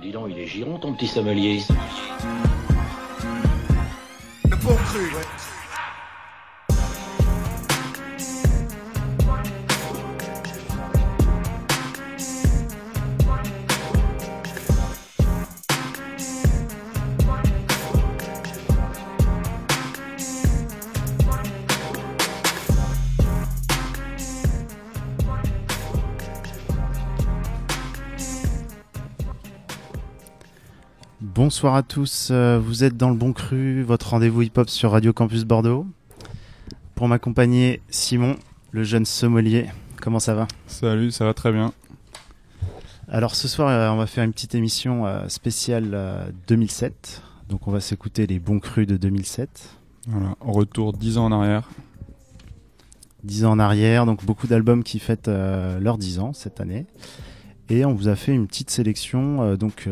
Dis donc, il est giron ton petit sommelier. bonsoir à tous. Euh, vous êtes dans le bon cru, votre rendez-vous hip-hop sur Radio Campus Bordeaux. Pour m'accompagner, Simon, le jeune sommelier. Comment ça va Salut, ça va très bien. Alors ce soir, euh, on va faire une petite émission euh, spéciale 2007. Donc on va s'écouter les bons crus de 2007. Voilà, retour 10 ans en arrière. 10 ans en arrière, donc beaucoup d'albums qui fêtent leurs 10 ans cette année. Et on vous a fait une petite sélection, donc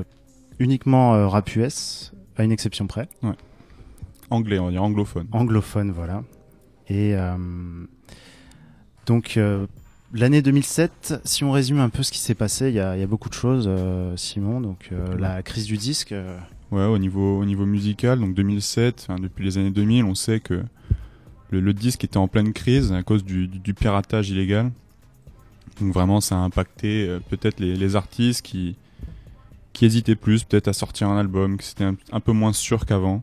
uniquement euh, rap US, à une exception près. Anglais, on va anglophone. Anglophone, voilà. Et euh, donc, euh, l'année 2007, si on résume un peu ce qui s'est passé, il y, a beaucoup de choses, Simon. Donc, la crise du disque. Ouais, au niveau, musical, donc 2007, depuis les années 2000, on sait que le, disque était en pleine crise à cause du, piratage illégal. Donc vraiment, ça a impacté peut-être les, artistes qui, hésitait plus peut-être à sortir un album, qui c'était un, peu moins sûr qu'avant.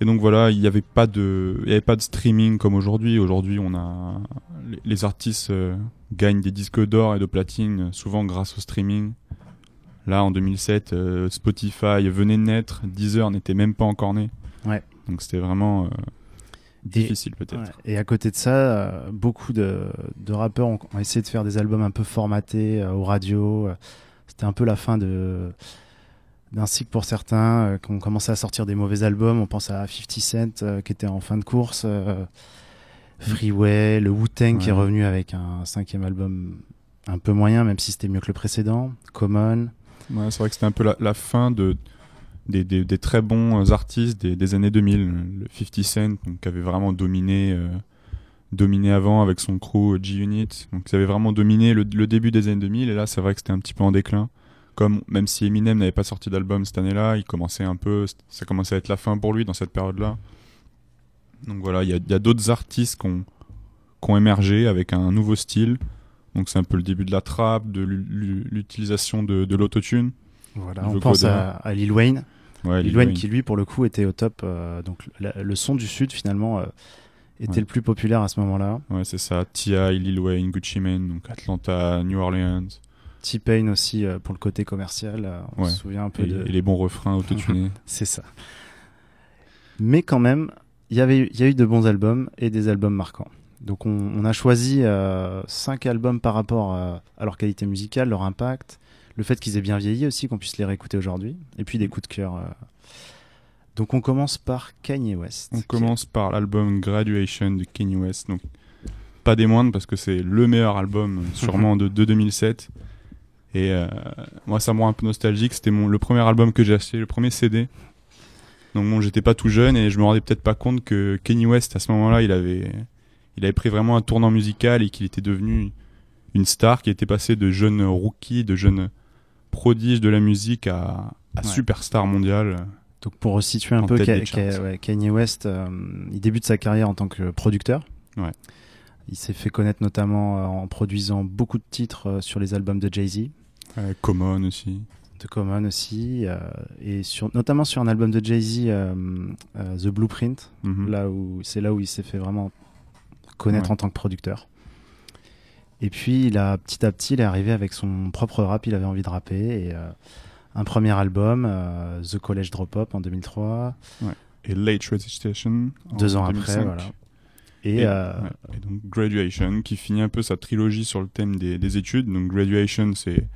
Et donc voilà, il n'y avait pas de, avait pas de streaming comme aujourd'hui. Aujourd'hui, on a les, artistes euh, gagnent des disques d'or et de platine souvent grâce au streaming. Là, en 2007, euh, Spotify venait de naître, Deezer n'était même pas encore né. Ouais. Donc c'était vraiment euh, difficile peut-être. Et à côté de ça, beaucoup de, rappeurs ont, essayé de faire des albums un peu formatés aux radios, c'était un peu la fin de d'un cycle pour certains, euh, qu'on commençait à sortir des mauvais albums. On pense à 50 Cent euh, qui était en fin de course, euh, mm. Freeway, le Wu-Tang qui est revenu avec un cinquième album un peu moyen, même si c'était mieux que le précédent, Common. c'est vrai que c'était un peu la, fin de, des, très bons artistes des, années 2000. Le 50 Cent donc, qui avait vraiment dominé dominé avant avec son crew euh, G-Unit. Donc ils avaient vraiment dominé le, début des années 2000 et là c'est vrai que c'était un petit peu en déclin. Comme même si Eminem n'avait pas sorti d'album cette année-là, il commençait un peu, ça commençait à être la fin pour lui dans cette période-là. Donc voilà, il y a, d'autres artistes qui ont, émergé avec un nouveau style. Donc c'est un peu le début de la trappe, de l'utilisation de, de l'autotune. Voilà, on pense à, Lil Wayne. Lil, Wayne, qui lui pour le coup était au top. Euh, donc le son du sud finalement. Euh, était le plus populaire à ce moment-là. Ouais, c'est ça. T.I., Lil Wayne, Gucci Mane, donc Atlanta, New Orleans. T-Pain aussi euh, pour le côté commercial. Euh, ouais. souvient un peu et, les bons refrains autotunés. c'est ça. Mais quand même, il y avait, y a eu de bons albums et des albums marquants. Donc on, a choisi 5 euh, albums par rapport à leur qualité musicale, leur impact, le fait qu'ils aient bien vieilli aussi, qu'on puisse les réécouter aujourd'hui, et puis des coups de cœur donc on commence par Kanye West. On commence par l'album Graduation de Kanye West. Donc pas des moindres parce que c'est le meilleur album mhm. sûrement de, 2007. Et euh, moi ça me rend un peu nostalgique. C'était mon le premier album que j'ai acheté, le premier CD. Donc bon, j'étais pas tout jeune et je me rendais peut-être pas compte que Kanye West à ce moment-là, il avait il avait pris vraiment un tournant musical et qu'il était devenu une star qui était passé de jeune rookie, de jeune prodige de la musique à, superstar mondiale. Donc pour situer un peu, Kanye West, euh, il débute sa carrière en tant que producteur. Il s'est fait connaître notamment euh, en produisant beaucoup de titres euh, sur les albums de Jay-Z. Common aussi. De Common aussi. et sur, notamment sur un album de Jay-Z, The Blueprint. Mhm. là où C'est là où il s'est fait vraiment connaître en tant que producteur. Et puis, il a, petit à petit, il est arrivé avec son propre rap. Il avait envie de rapper. Et un premier album, euh, The College Drop-Up en 2003. Et Late Registration. Deux ans après, voilà. Euh, et, donc Graduation, qui finit un peu sa trilogie sur le thème des, études. Donc Graduation, c'est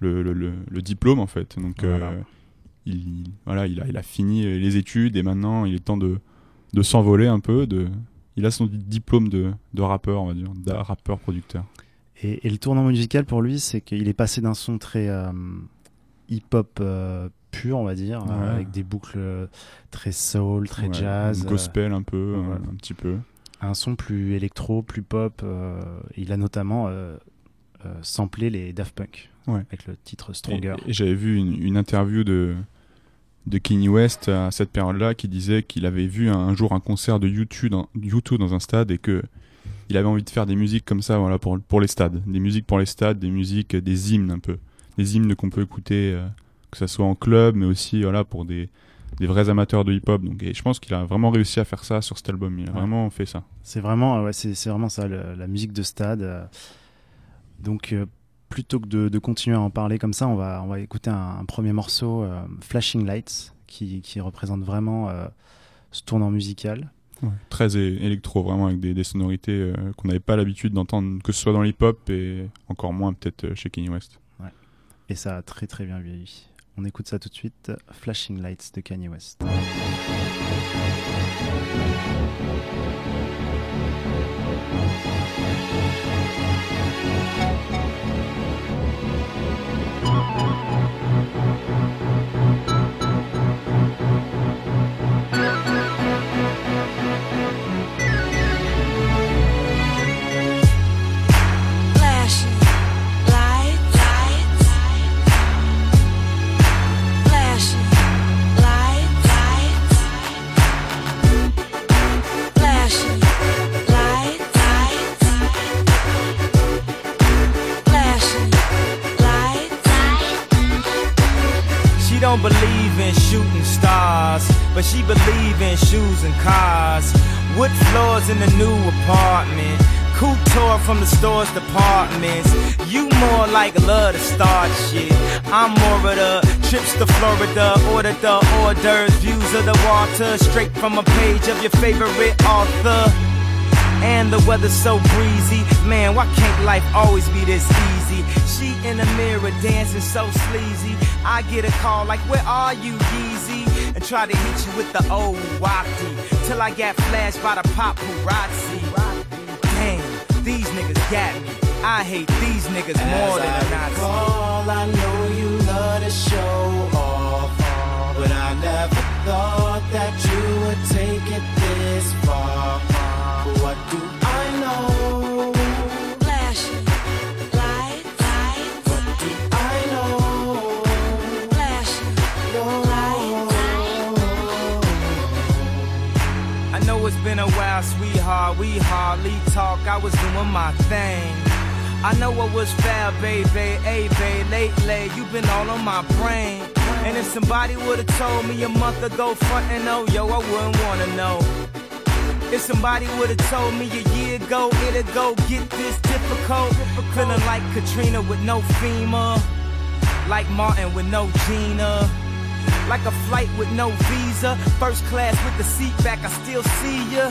le, diplôme en fait. Donc euh, il, voilà, il a, il a fini les études et maintenant il est temps de, de s'envoler un peu. De, il a son diplôme de, de rappeur, on va dire, de rappeur producteur. Et, et, le tournant musical pour lui, c'est qu'il est passé d'un son très hip-hop euh, pur, on va dire, hein, avec des boucles euh, très soul, très jazz. Euh, gospel un peu, un petit peu. Un son plus électro, plus pop. il a notamment samplé les Daft Punk avec le titre Stronger. j'avais vu une, interview de, de Kanye West à cette période-là qui disait qu'il avait vu un, jour un concert de YouTube dans, U2 dans un stade et que il avait envie de faire des musiques comme ça voilà pour, pour les stades, des musiques pour les stades, des musiques des hymnes un peu les hymnes qu'on peut écouter, euh, que ce soit en club, mais aussi voilà, pour des, vrais amateurs de hip-hop. Donc, et je pense qu'il a vraiment réussi à faire ça sur cet album. Il a vraiment fait ça. C'est vraiment, ouais, c'est, vraiment ça, la musique de stade. Donc, euh, plutôt que de, continuer à en parler comme ça, on va, on va écouter un, premier morceau, euh, Flashing Lights, qui, représente vraiment ce tournant musical. très électro, vraiment, avec des, des sonorités qu'on n'avait pas l'habitude d'entendre, que ce soit dans l'hip-hop et encore moins peut-être chez Kanye West et ça a très très bien vieilli. On écoute ça tout de suite, Flashing Lights de Kanye West. in the new apartment. Couture from the store's departments. You more like love to start shit. I'm more of the trips to Florida, order the orders, views of the water, straight from a page of your favorite author. And the weather's so breezy, man, why can't life always be this easy? She in the mirror dancing so sleazy. I get a call like, where are you, Yeezy? And try to hit you with the old wacky till I got flashed by the paparazzi. Damn, these niggas got me. I hate these niggas As more than I a Nazi. All I know you love to show off, but I never thought that you would take it this far. a while, sweetheart. We hardly talk. I was doing my thing. I know what was fair, baby. Hey, babe, lately you've been all on my brain. And if somebody would've told me a month ago, front and oh, yo, I wouldn't wanna know. If somebody would've told me a year ago, it'd go get this difficult. Feeling like Katrina with no FEMA, like Martin with no Gina like a flight with no visa. First class with the seat back, I still see you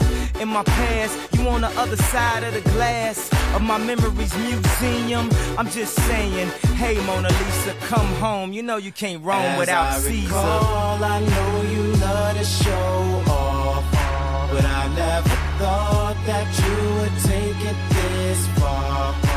in my past. You on the other side of the glass of my memories museum. I'm just saying, hey Mona Lisa, come home. You know you can't roam As without I Caesar. Recall, I know you love to show off, but I never thought that you would take it this far.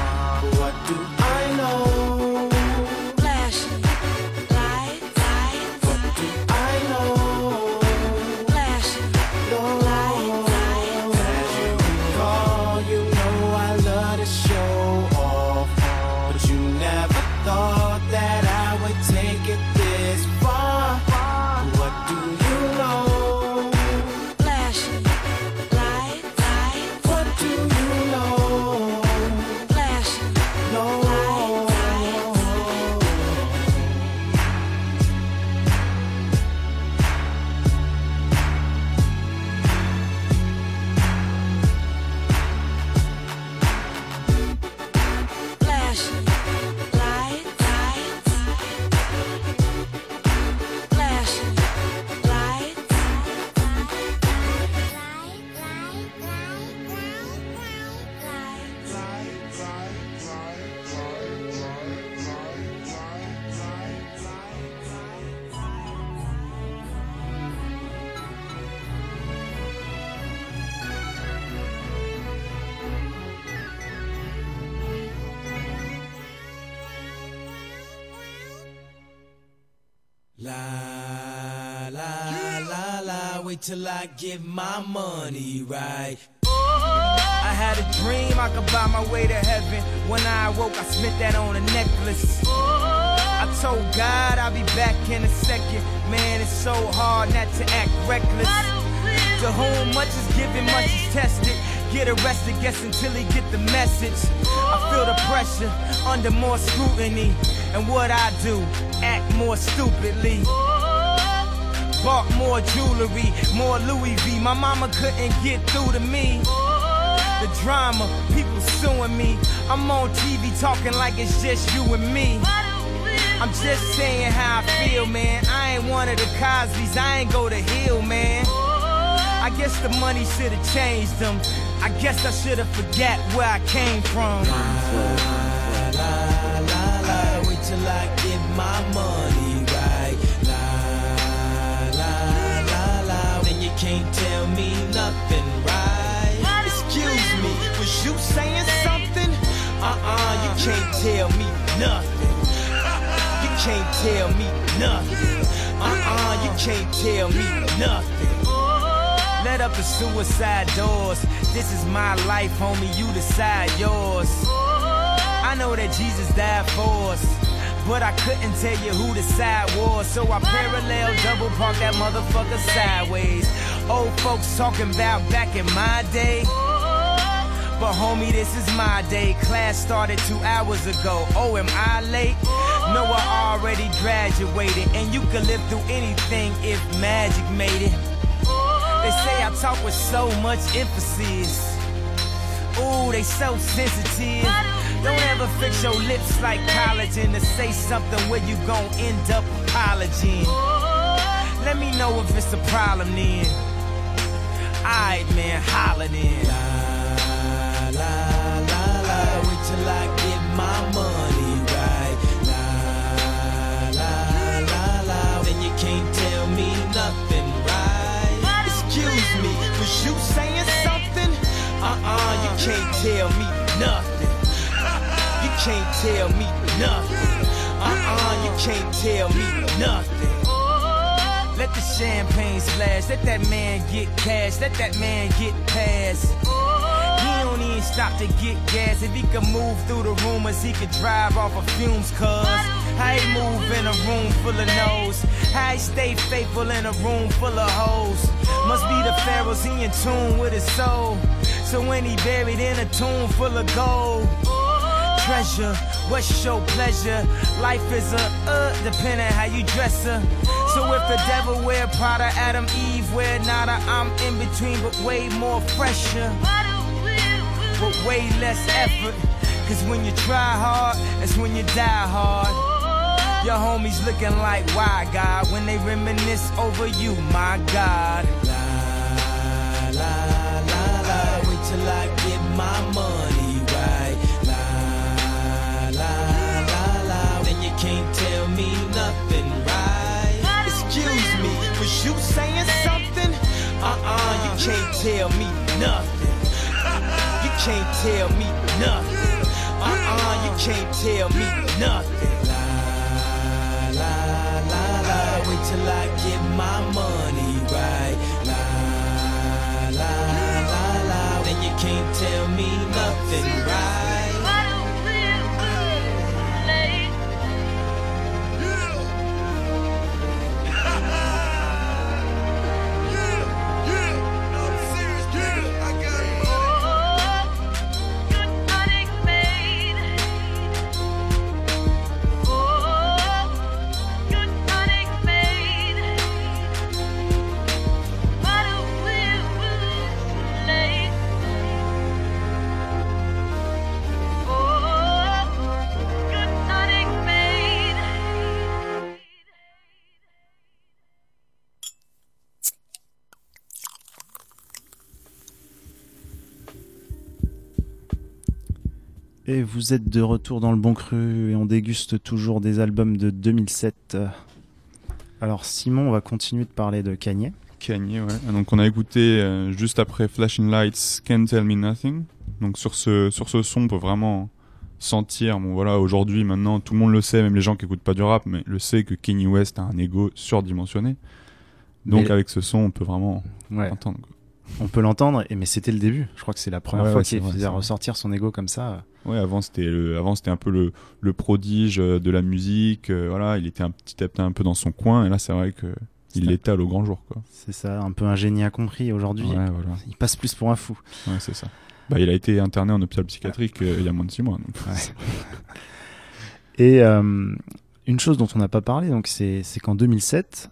wait till I get my money right. I had a dream I could buy my way to heaven. When I awoke, I spent that on a necklace. I told God I'll be back in a second. Man, it's so hard not to act reckless. To whom much is given, much is tested. Get arrested, guess until he get the message. I feel the pressure under more scrutiny. And what I do, act more stupidly. Bought more jewelry, more Louis V. My mama couldn't get through to me. The drama, people suing me. I'm on TV talking like it's just you and me. I'm just saying how I feel, man. I ain't one of the Cosby's, I ain't go to Hillman. I guess the money should have changed them. I guess I should have forgot where I came from. La, la, la, la, la, wait till I get my money. can't tell me nothing, right? Excuse me, was you saying something? Uh-uh, you can't tell me nothing. You can't tell me nothing. Uh-uh, you can't tell me nothing. Let up the suicide doors. This is my life, homie. You decide yours. I know that Jesus died for us. But I couldn't tell you who the side was, so I parallel double park that motherfucker sideways. Old folks talking about back in my day. But homie, this is my day. Class started two hours ago. Oh, am I late? No, I already graduated. And you could live through anything if magic made it. They say I talk with so much emphasis. Ooh, they so sensitive. Don't ever fix your lips like collagen to say something where you gon' end up apologizing. Let me know if it's a problem then. Alright, man, holla then. La, la, la, la. Wait till I get my money right. La, la, la, la. Then you can't tell me nothing, right? Excuse me, was you saying something? Uh-uh, you can't tell me nothing can't tell me nothing. Uh-uh, you can't tell me nothing. Let the champagne splash, let that man get cash, let that man get past. He don't even stop to get gas. If he could move through the rumors, he could drive off of fumes, cuz. How he move in a room full of no's? How he stay faithful in a room full of hoes? Must be the pharaohs, he in tune with his soul. So when he buried in a tomb full of gold treasure? What's your pleasure? Life is a uh, depending how you dress her. So if the devil wear Prada, Adam, Eve wear Nada, I'm in between, but way more fresher, but way less effort. Cause when you try hard, that's when you die hard. Your homies looking like why God when they reminisce over you, my God. can't tell me nothing. You can't tell me nothing. Uh-uh, you can't tell me nothing. La, la, la, la. Wait till I get my money right. La, la, la, la. Then you can't tell me nothing. vous êtes de retour dans le bon cru et on déguste toujours des albums de 2007. Alors Simon, on va continuer de parler de Kanye. Kanye, ouais. Ah, donc on a écouté euh, juste après Flashing Lights, Can't Tell Me Nothing. Donc sur ce, sur ce son, on peut vraiment sentir, bon voilà, aujourd'hui, maintenant, tout le monde le sait, même les gens qui n'écoutent pas du rap, mais le sait que Kanye West a un ego surdimensionné. Donc avec ce son, on peut vraiment l'entendre entendre. On peut l'entendre, mais c'était le début. Je crois que c'est la première fois qu'il faisait ressortir son ego comme ça. Ouais, avant c'était le, avant c'était un peu le, le prodige euh, de la musique. Euh, voilà, il était un petit à petit un peu dans son coin. Et là, c'est vrai que il l'étale au grand jour, quoi. C'est ça, un peu un génie incompris aujourd'hui. Il passe plus pour un fou. Ouais, c'est ça. Bah, il a été interné en hôpital psychiatrique euh, il y a moins de six mois. et une chose dont on n'a pas parlé, donc c'est, qu'en 2007,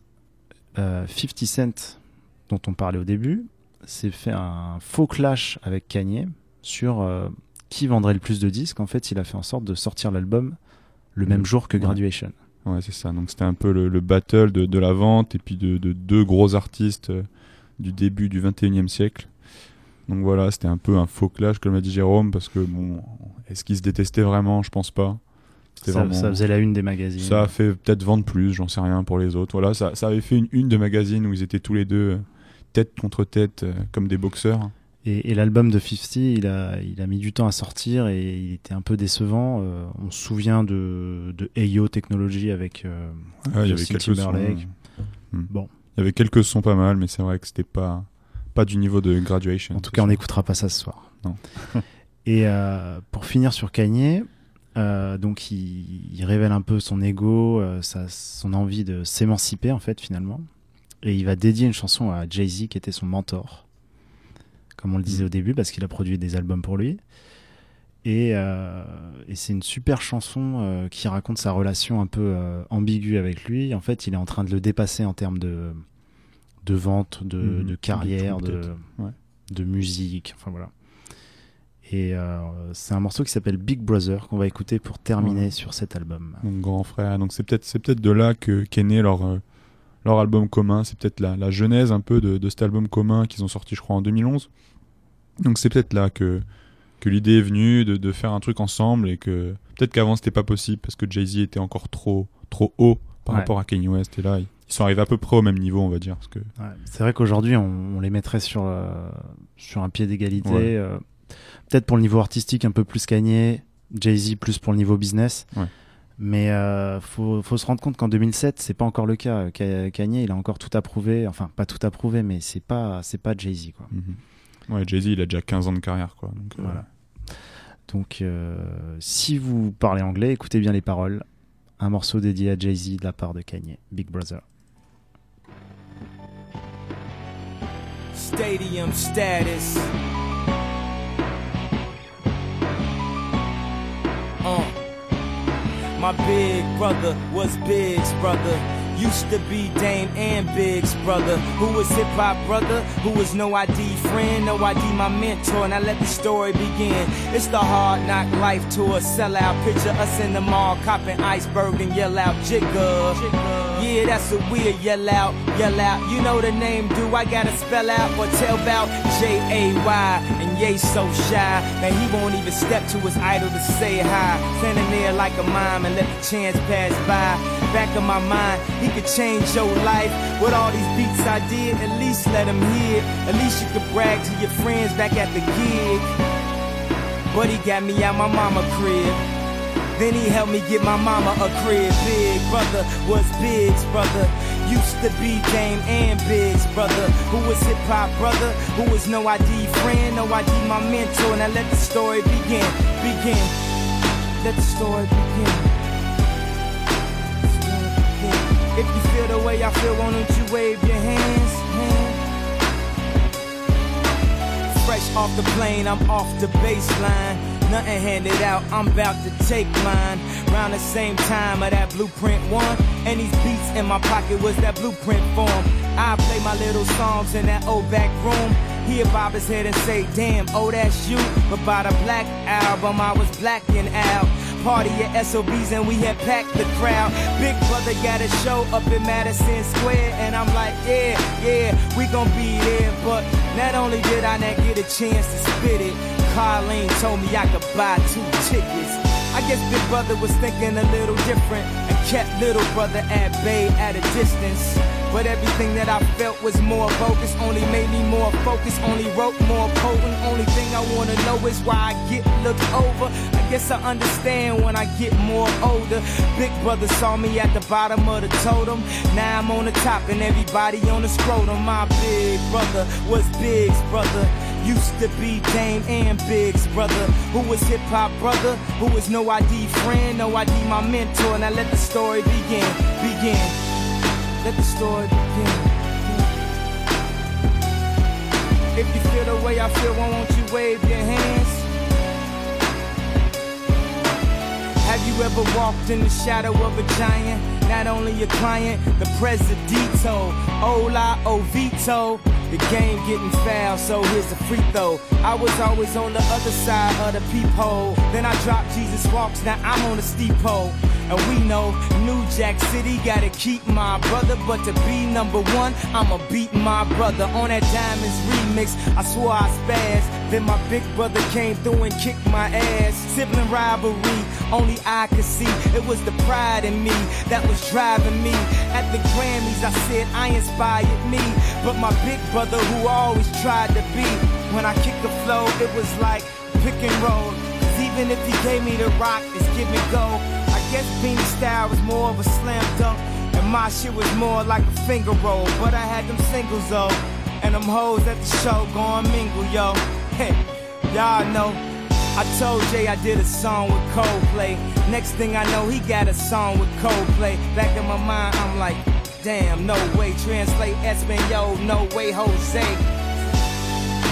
50 Cent, dont on parlait au début, s'est fait un faux clash avec Kanye sur qui vendrait le plus de disques, en fait, il a fait en sorte de sortir l'album le même mm. jour que Graduation. Ouais, c'est ça. Donc c'était un peu le, battle de, la vente et puis de, deux gros artistes euh, du début du 21e siècle. Donc voilà, c'était un peu un faux clash, comme a dit Jérôme, parce que bon, est-ce qu'ils se détestaient vraiment Je pense pas. Ça, faisait la une des magazines. Ça a fait peut-être vendre plus, j'en sais rien pour les autres. Voilà, ça, ça avait fait une une de magazines où ils étaient tous les deux euh, tête contre tête, euh, comme des boxeurs. Et, l'album de 50, il a, il a mis du temps à sortir et il était un peu décevant. Euh, on se souvient de, de Technology avec euh, ah, il y avait quelques Sons, hmm. Bon. Il y avait quelques sons pas mal, mais c'est vrai que c'était pas, pas du niveau de Graduation. En tout cas, on n'écoutera pas ça ce soir. Non. et euh, pour finir sur Kanye, euh, donc il, il, révèle un peu son ego, euh, sa, son envie de s'émanciper en fait finalement. Et il va dédier une chanson à Jay-Z qui était son mentor comme on le disait mm. au début, parce qu'il a produit des albums pour lui. Et, euh, c'est une super chanson euh, qui raconte sa relation un peu euh, ambiguë avec lui. En fait, il est en train de le dépasser en termes de, de vente, de, mm, mm. carrière, de, musique. Enfin voilà. Et c'est un morceau qui s'appelle Big Brother qu'on va écouter pour terminer sur cet album. Mon grand frère. Donc c'est peut-être c'est peut-être de là que qu'est né leur leur album commun. C'est peut-être la, genèse un peu de cet album commun qu'ils ont sorti, je crois, en 2011. Donc c'est peut-être là que, que l'idée est venue de, de, faire un truc ensemble et que peut-être qu'avant c'était pas possible parce que Jay-Z était encore trop, trop haut par rapport à Kanye West et là ils sont arrivés à peu près au même niveau on va dire. Parce que... c'est vrai qu'aujourd'hui on, les mettrait sur, euh, sur un pied d'égalité. Euh, peut-être pour le niveau artistique un peu plus Kanye, Jay-Z plus pour le niveau business. Mais euh, faut, faut, se rendre compte qu'en 2007, c'est pas encore le cas. Kanye, il a encore tout approuvé, enfin pas tout approuvé, mais c'est pas pas Jay Z quoi. Mhm. Ouais, Jay-Z, il a déjà 15 ans de carrière, quoi. Donc, euh, euh, si vous parlez anglais, écoutez bien les paroles. Un morceau dédié à Jay-Z de la part de Kanye, Big Brother. Stadium status. Uh. big brother. Used to be Dame and Big's brother. Who was hip hop brother? Who was no ID friend? No ID my mentor. And I let the story begin. It's the hard knock life tour sellout. Picture us in the mall, copping iceberg and yell out Jigga. Yeah, that's what we yell out, yell out. You know the name, do I gotta spell out or tell about J A Y? And yay, so shy. Man, he won't even step to his idol to say hi. Standing there like a mime and let the chance pass by back of my mind, he could change your life. With all these beats I did, at least let him hear. At least you could brag to your friends back at the gig. But he got me out my mama crib. Then he helped me get my mama a crib. Big brother was Big's brother. Used to be Dame and Big's brother. Who was hip hop brother? Who was no ID friend? No ID my mentor. And I let the story begin. Begin. Let the story begin. If you feel the way I feel, why don't you wave your hands? Fresh off the plane, I'm off the baseline. Nothing handed out, I'm about to take mine. Round the same time of that blueprint one. And these beats in my pocket was that blueprint form. I play my little songs in that old back room. He'd bob his head and say, damn, oh that's you. But by the black album, I was blacking out party at SOBs and we had packed the crowd. Big Brother got a show up in Madison Square, and I'm like, yeah, yeah, we gon' be there. But not only did I not get a chance to spit it, Carlene told me I could buy two tickets. I guess Big Brother was thinking a little different and kept Little Brother at bay at a distance. But everything that I felt was more bogus, only made me more focused, only wrote more potent. Only thing I wanna know is why I get looked over. I guess I understand when I get more older. Big brother saw me at the bottom of the totem. Now I'm on the top and everybody on the scrotum. My big brother was Big's brother. Used to be Dame and Big's brother. Who was hip hop brother? Who was no ID friend? No ID my mentor. Now let the story begin. Begin let the story begin. If you feel the way I feel, why won't you wave your hands? Have you ever walked in the shadow of a giant? Not only your client, the presidito, Ola Ovito. Oh, the game getting foul, so here's a free throw. I was always on the other side of the peephole. Then I dropped Jesus walks, now I'm on the pole. And we know New Jack City gotta keep my brother, but to be number one, I'ma beat my brother. On that Diamonds remix, I swore I spazzed. Then my big brother came through and kicked my ass. Sibling rivalry, only I could see. It was the pride in me that was driving me. At the Grammys, I said I inspired me. But my big brother, who always tried to be, when I kicked the flow, it was like pick and roll. even if he gave me the rock, it's give and go guess Beanie style was more of a slam dunk, and my shit was more like a finger roll. But I had them singles though, and them hoes at the show going mingle, yo. Hey, y'all know. I told Jay I did a song with Coldplay. Next thing I know, he got a song with Coldplay. Back in my mind, I'm like, damn, no way. Translate Espanol, no way, Jose.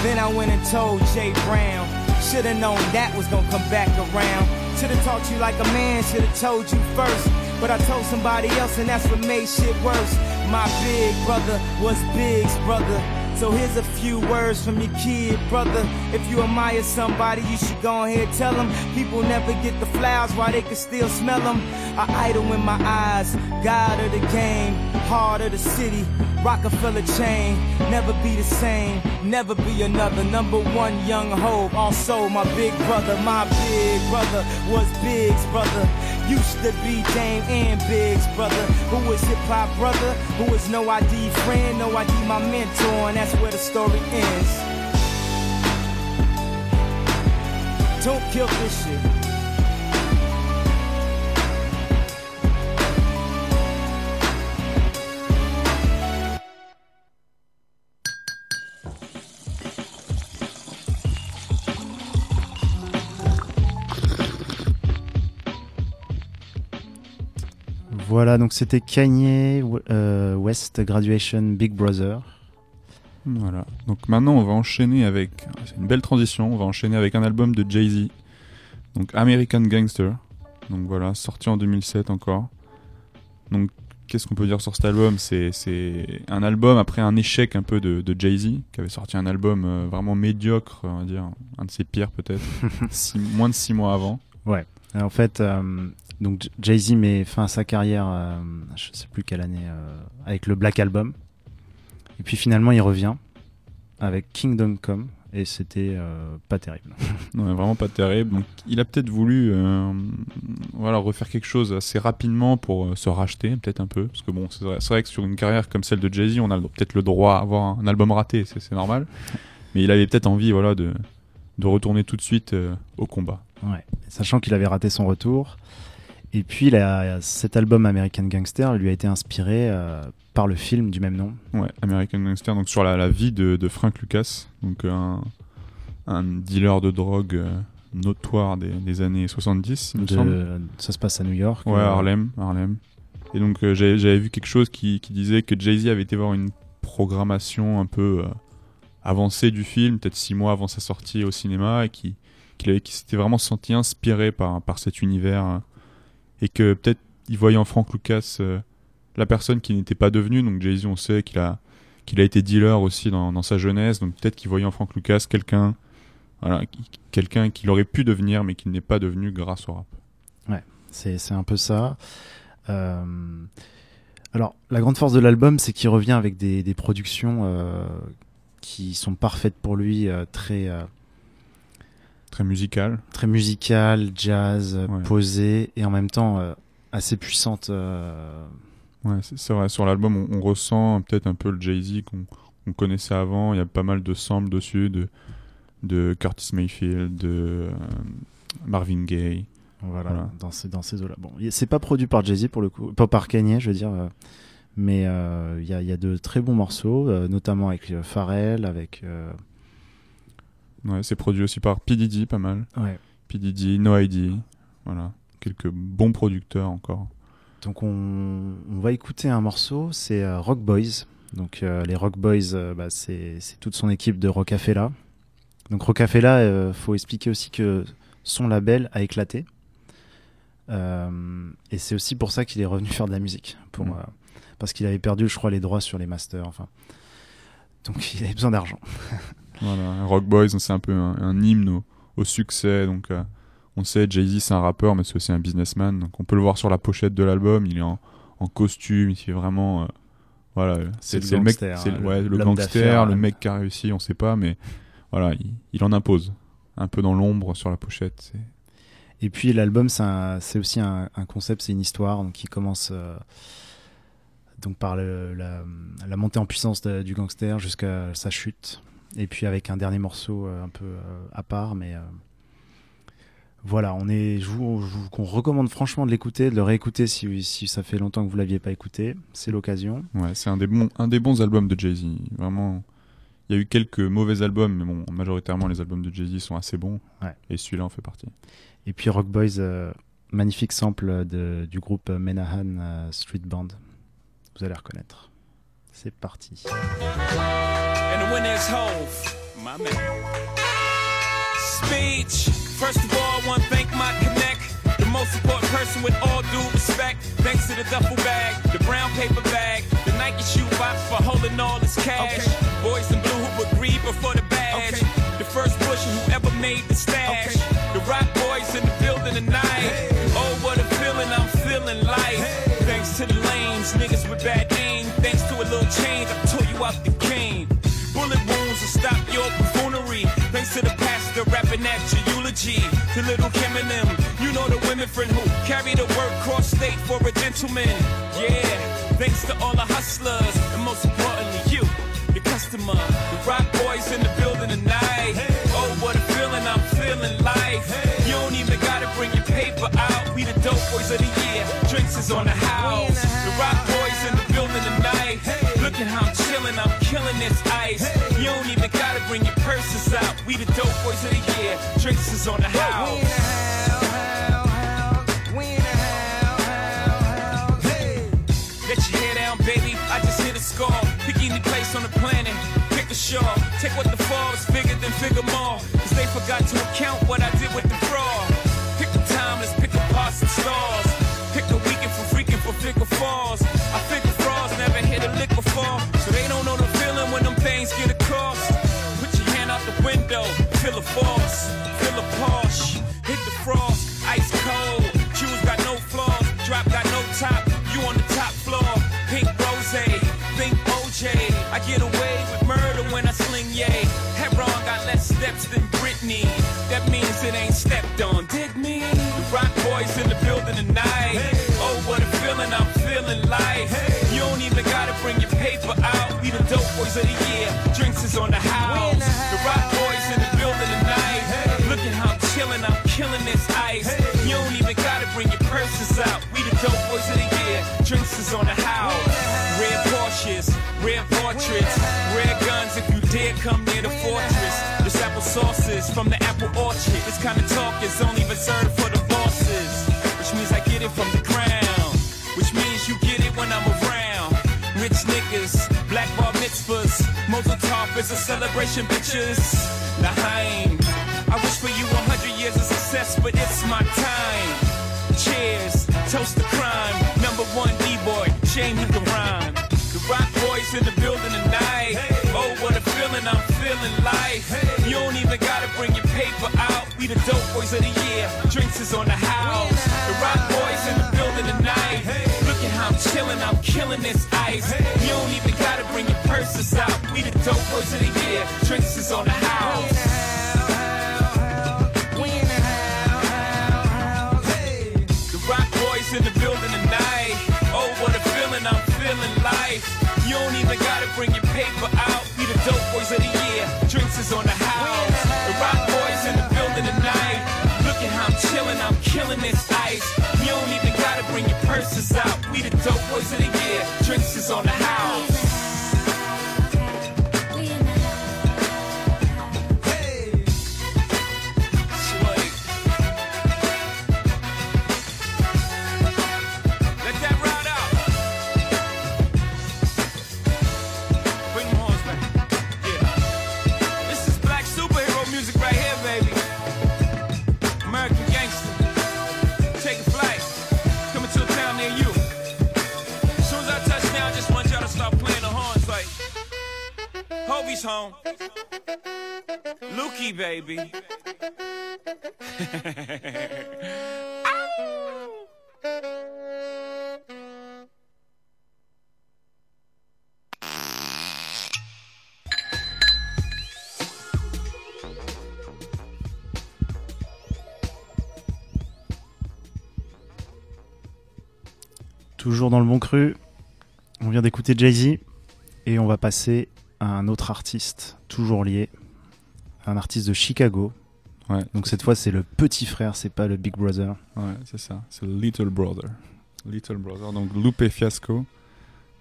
Then I went and told Jay Brown. Should've known that was gonna come back around. Should've talked to you like a man, should've told you first. But I told somebody else, and that's what made shit worse. My big brother was Big's brother. So here's a few words from your kid, brother. If you admire somebody, you should go ahead and tell them. People never get the flowers while they can still smell them. I idol in my eyes, God of the game, heart of the city. Roc-A-Fella chain, never be the same, never be another. Number one Young Hov, also my big brother, my big brother was Big's brother. Used to be Dame and Big's brother. Who is hip hop brother? Who is no ID friend? No ID my mentor, and that's where the story ends. Don't kill this shit. Voilà, donc c'était Kanye euh, West Graduation Big Brother. Voilà. Donc maintenant, on va enchaîner avec. C'est une belle transition. On va enchaîner avec un album de Jay-Z. Donc American Gangster. Donc voilà, sorti en 2007 encore. Donc qu'est-ce qu'on peut dire sur cet album C'est un album après un échec un peu de, Jay-Z, qui avait sorti un album euh, vraiment médiocre, on va dire, un de ses pires peut-être, moins de six mois avant. Ouais. En fait, euh, donc Jay-Z met fin à sa carrière, euh, je sais plus quelle année, euh, avec le Black Album. Et puis finalement, il revient avec Kingdom Come. Et c'était euh, pas terrible. non, vraiment pas terrible. Donc, il a peut-être voulu voilà, refaire quelque chose assez rapidement pour se racheter, peut-être un peu. Parce que bon, c'est vrai, que sur une carrière comme celle de Jay-Z, on a peut-être le droit à avoir un album raté, c'est normal. Mais il avait peut-être envie voilà, de, de retourner tout de suite au combat. Ouais. Sachant qu'il avait raté son retour. Et puis cet album American Gangster lui a été inspiré euh, par le film du même nom. Ouais, American Gangster, donc sur la, vie de, Frank Lucas, donc euh, un, dealer de drogue euh, notoire des, années 70, il me semble. Ça se passe à New York. Ouais, Harlem, Harlem. Et donc j'avais vu quelque chose qui, disait que Jay-Z avait été voir une programmation un peu avancée du film, peut-être six mois avant sa sortie au cinéma, et qu'il qui s'était vraiment senti inspiré par, par cet univers et que peut-être il voyait en Frank Lucas euh, la personne qui n'était pas devenue. Donc Jay-Z, on sait qu'il a, qu'il a été dealer aussi dans, sa jeunesse, donc peut-être qu'il voyait en Frank Lucas quelqu'un voilà, quelqu'un qu'il aurait pu devenir mais qu'il n'est pas devenu grâce au rap. Ouais, c'est un peu ça. Euh, alors, la grande force de l'album, c'est qu'il revient avec des, productions euh, qui sont parfaites pour lui, très, Très musical. Très musical, jazz, euh, posé et en même temps euh, assez puissante. Euh, ouais, c'est vrai. Sur l'album, on, ressent peut-être un peu le Jay-Z qu'on connaissait avant. Il y a pas mal de samples dessus, de, de Curtis Mayfield, de Marvin Gaye. Voilà, dans ces, dans ces eaux-là. Bon, c'est pas produit par Jay-Z pour le coup, pas par Kanye, je veux dire. mais il y a, y, a de très bons morceaux, notamment avec Pharrell, avec Ouais, c'est produit aussi par PDD, pas mal. Ouais. PDD, No ID, voilà. Quelques bons producteurs encore. Donc on, on va écouter un morceau, c'est euh, Rock Boys. Donc euh, les Rock Boys, euh, bah, c'est toute son équipe de Rockafella Donc Rocafella, faut expliquer aussi que son label a éclaté. et c'est aussi pour ça qu'il est revenu faire de la musique. Pour, mm. parce qu'il avait perdu, je crois, les droits sur les masters. Enfin. Donc il avait besoin d'argent. Voilà, Rock Boys, c'est un peu un, hymne au, succès. Donc, euh, on sait, Jay-Z, c'est un rappeur, mais c'est aussi un businessman. Donc, on peut le voir sur la pochette de l'album. Il est en, costume, il fait vraiment. Euh, voilà, euh, c'est le, mec, hein, ouais, le gangster, le mec qui a réussi, on sait pas, mais voilà, il, en impose un peu dans l'ombre sur la pochette. Et puis l'album, c'est aussi un, concept, c'est une histoire qui commence donc par la, montée en puissance du gangster jusqu'à sa chute. Et puis avec un dernier morceau euh, un peu euh, à part, mais euh, voilà, on est, je vous, recommande franchement de l'écouter, de le réécouter si, ça fait longtemps que vous l'aviez pas écouté. C'est l'occasion. Ouais, c'est un des bons, un des bons albums de Jay Z. Vraiment, il y a eu quelques mauvais albums, mais bon, majoritairement les albums de Jay Z sont assez bons. Et celui-là en fait partie. Et puis Rock Boys, magnifique sample du groupe Menahan Street Band. Vous allez reconnaître. C'est parti. And my man. Speech. First of all, I want to thank my connect. The most important person with all due respect. Thanks to the duffel bag, the brown paper bag, the Nike shoe box for holding all this cash. Okay. Boys in blue who agreed before the badge. Okay. The first who ever made the stash. Okay. The Roc boys in the building tonight. Hey. Oh, what a feeling I'm feeling Hey. Thanks to the lanes, niggas with bad names change, I tore you out the game. Bullet wounds will stop your buffoonery. Thanks to the pastor rapping at your eulogy. To little Kim and them, you know the women friend who carry the word cross state for a gentleman. Yeah, thanks to all the hustlers, and most importantly, you, the customer. The Roc boys in the building tonight. Oh, what a feeling I'm feeling life. You don't even gotta bring your paper out. We the dope boys of the year. Drinks is on the house smoking, how I'm chilling, I'm killing this ice. Hey. You don't even gotta bring your purses out. We the dope boys of the year, drinks is on the house. We in the house, house, we in the house, house, hey. Let your hair down, baby, I just hit a score. Pick any place on the planet, pick a shawl. Take what the fall is bigger than figure more. Cause they forgot to account what I did with the fraud. Pick the timeless, pick the pick and stars. Pick the weekend for freaking for bigger falls. I fall. So they don't know the feeling when them things get across. Put your hand out the window, feel a force, feel a Porsche, hit the frost, ice cold. Shoes got no flaws, drop got no top. You on the top floor, pink rose, think OJ. I get away with murder when I sling yay. Hebron got less steps than Britney. That means it ain't stepped on, dig me. The Roc boys in the building tonight. songs of the year. Drinks is on the house. The, the Roc boys in the building tonight. Hey. Look at how I'm chilling, I'm killing this ice. Hey. You don't even gotta bring your purses out. We the dope boys of the year. Drinks is on the house. house. Red Porsches, red portraits, red guns. If you dare come near the fortress. This apple sauces from the apple orchard. It's kinda It's on top is a celebration, bitches. Nah, I I wish for you 100 years of success, but it's my time. Cheers, toast to crime. Number one D-boy, shame you can rhyme. The Roc boys in the building tonight. Oh, what a feeling I'm feeling life. You don't even gotta bring your paper out. We the dope boys of the year. Drinks is on the house. The Roc boys killing this ice. Hey. You don't even gotta bring your purses out. We the dope boys of the year. Drinks is on the house. The Roc boys in the building tonight. Oh, what a feeling I'm feeling life. You don't even gotta bring your paper out. We the dope boys of the year. Drinks is on the house. The Roc boys in the building tonight. Look at how I'm chilling. I'm killing this ice dope poisoning Lucky baby. Toujours dans le bon cru, on vient d'écouter Jay-Z et on va passer un autre artiste, toujours lié, un artiste de Chicago. Donc cette fois, c'est le petit frère, c'est pas le Big Brother. Ouais, c'est ça, c'est le Little Brother. Little Brother, donc Lupe Fiasco.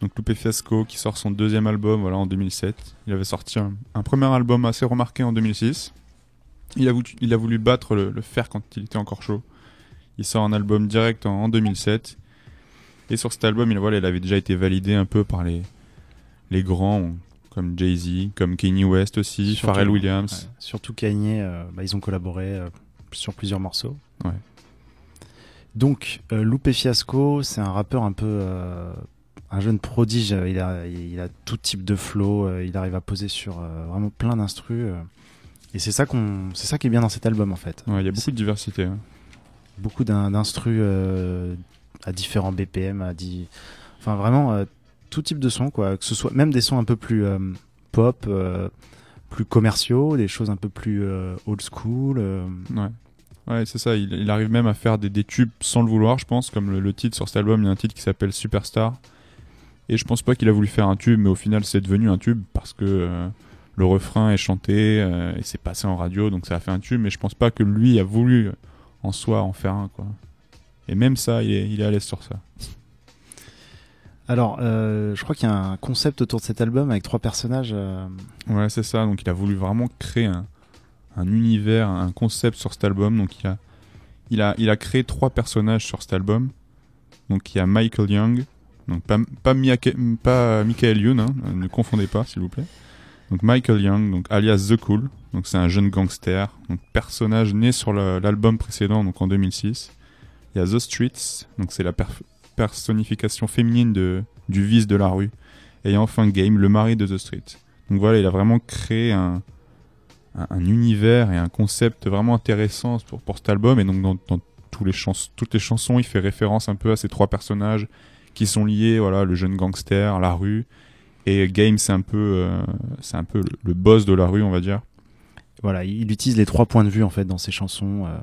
Donc Lupe Fiasco qui sort son deuxième album voilà, en 2007. Il avait sorti un, premier album assez remarqué en 2006. Il a voulu, battre le, fer quand il était encore chaud. Il sort un album direct en, 2007. Et sur cet album, il, voilà, il avait déjà été validé un peu par les, les grands comme Jay-Z, comme Kanye West aussi, Pharrell Williams. Surtout Kanye, euh, bah, ils ont collaboré euh, sur plusieurs morceaux. Ouais. Donc, euh, Loupé Fiasco, c'est un rappeur un peu. un jeune prodige, il a, il a tout type de flow, il arrive à poser sur vraiment plein d'instrus. et c'est ça, qu'on, c'est ça qui est bien dans cet album en fait. il y a beaucoup de diversité. Hein. Beaucoup d'instrus à différents BPM, à di... enfin vraiment tout type de son quoi. Que ce soit même des sons un peu plus euh, pop, euh, plus commerciaux, des choses un peu plus euh, old school. Ouais. Ouais, c'est ça. Il, arrive même à faire des, tubes sans le vouloir, je pense. Comme le, titre sur cet album, il y a un titre qui s'appelle Superstar. Et je pense pas qu'il a voulu faire un tube, mais au final, c'est devenu un tube parce que le refrain est chanté et c'est passé en radio, donc ça a fait un tube. Mais je pense pas que lui a voulu en soi en faire un, quoi. Et même ça, il il est à l'aise sur ça. Alors, euh, je crois qu'il y a un concept autour de cet album avec trois personnages. Euh, ouais, c'est ça. Donc, il a voulu vraiment créer un, univers, un concept sur cet album. Donc, il a, il a, il a créé trois personnages sur cet album. Donc, il y a Michael Young, donc pas, pas, pas Michael Young, hein. ne confondez pas, s'il vous plaît. Donc Michael Young, donc alias The Cool, donc c'est un jeune gangster, donc personnage né sur l'album précédent, donc en 2006. Il y a The Streets, donc c'est la personnification féminine de, du vice de la rue. Et enfin Game, le mari de The Street. Donc voilà, il a vraiment créé un, univers et un concept vraiment intéressant pour, pour cet album. Et donc dans, tous les toutes les chansons, il fait référence un peu à ces trois personnages qui sont liés, voilà, le jeune gangster, la rue. Et Game, c'est un peu, euh, c'est un peu le, boss de la rue, on va dire. Voilà, il utilise les trois points de vue en fait dans ses chansons. Euh,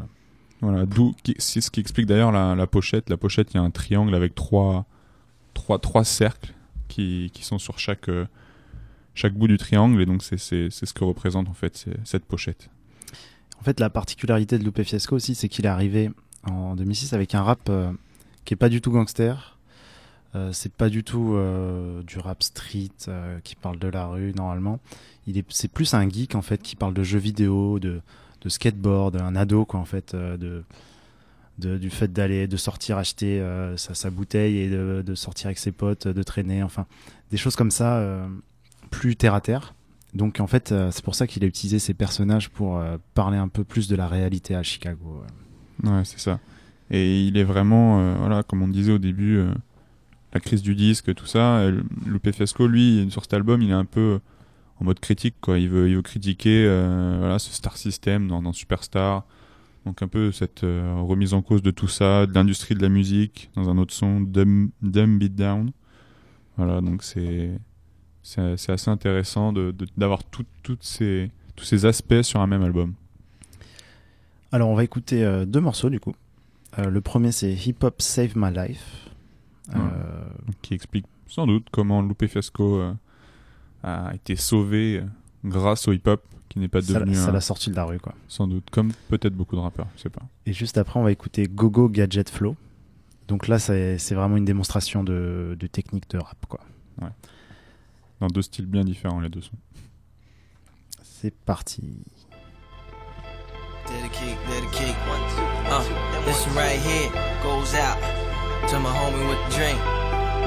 voilà, d'où c'est ce qui explique d'ailleurs la, pochette. La pochette, il y a un triangle avec trois, trois, trois cercles qui, qui sont sur chaque, euh, chaque bout du triangle, et donc c'est ce que représente en fait cette pochette. En fait, la particularité de Lupe Fiasco aussi, c'est qu'il est arrivé en 2006 avec un rap euh, qui est pas du tout gangster. Euh, c'est pas du tout euh, du rap street qui parle de la rue normalement. Il est, c'est plus un geek en fait qui parle de jeux vidéo, de, de skateboard, un ado quoi en fait, euh, de, du fait d'aller de sortir acheter euh, sa, bouteille et de, sortir avec ses potes, de traîner, enfin des choses comme ça euh, plus terre à terre. Donc en fait c'est pour ça qu'il a utilisé ces personnages pour parler un peu plus de la réalité à Chicago. Ouais, c'est ça. Et il est vraiment voilà comme on disait au début la crise du disque tout ça. Lupe Fiasco lui sur cet album il est un peu en mode critique quoi. Il veut, il veut critiquer euh, voilà ce star system dans, dans, Superstar. Donc un peu cette euh, remise en cause de tout ça, de l'industrie de la musique dans un autre son, Dumb, dumb Beat Down. Voilà donc c'est c'est assez intéressant d'avoir de, de, tout, toutes ces, tous ces aspects sur un même album. Alors on va écouter euh, deux morceaux du coup. Euh, le premier c'est Hip Hop Save My Life. Qui explique sans doute comment Lupe Fiasco a été sauvé euh, grâce au hip-hop qui n'est pas de devenu. Ça l'a sortie de la rue, quoi. Sans doute, comme peut-être beaucoup de rappeurs, je sais pas. Et juste après, on va écouter Gogo Gadget Flow. Donc là, c'est vraiment une démonstration de, de, technique de rap, quoi. Ouais. Dans deux styles bien différents, les deux sons. C'est parti. Uh, right here goes out to my homie with the drink.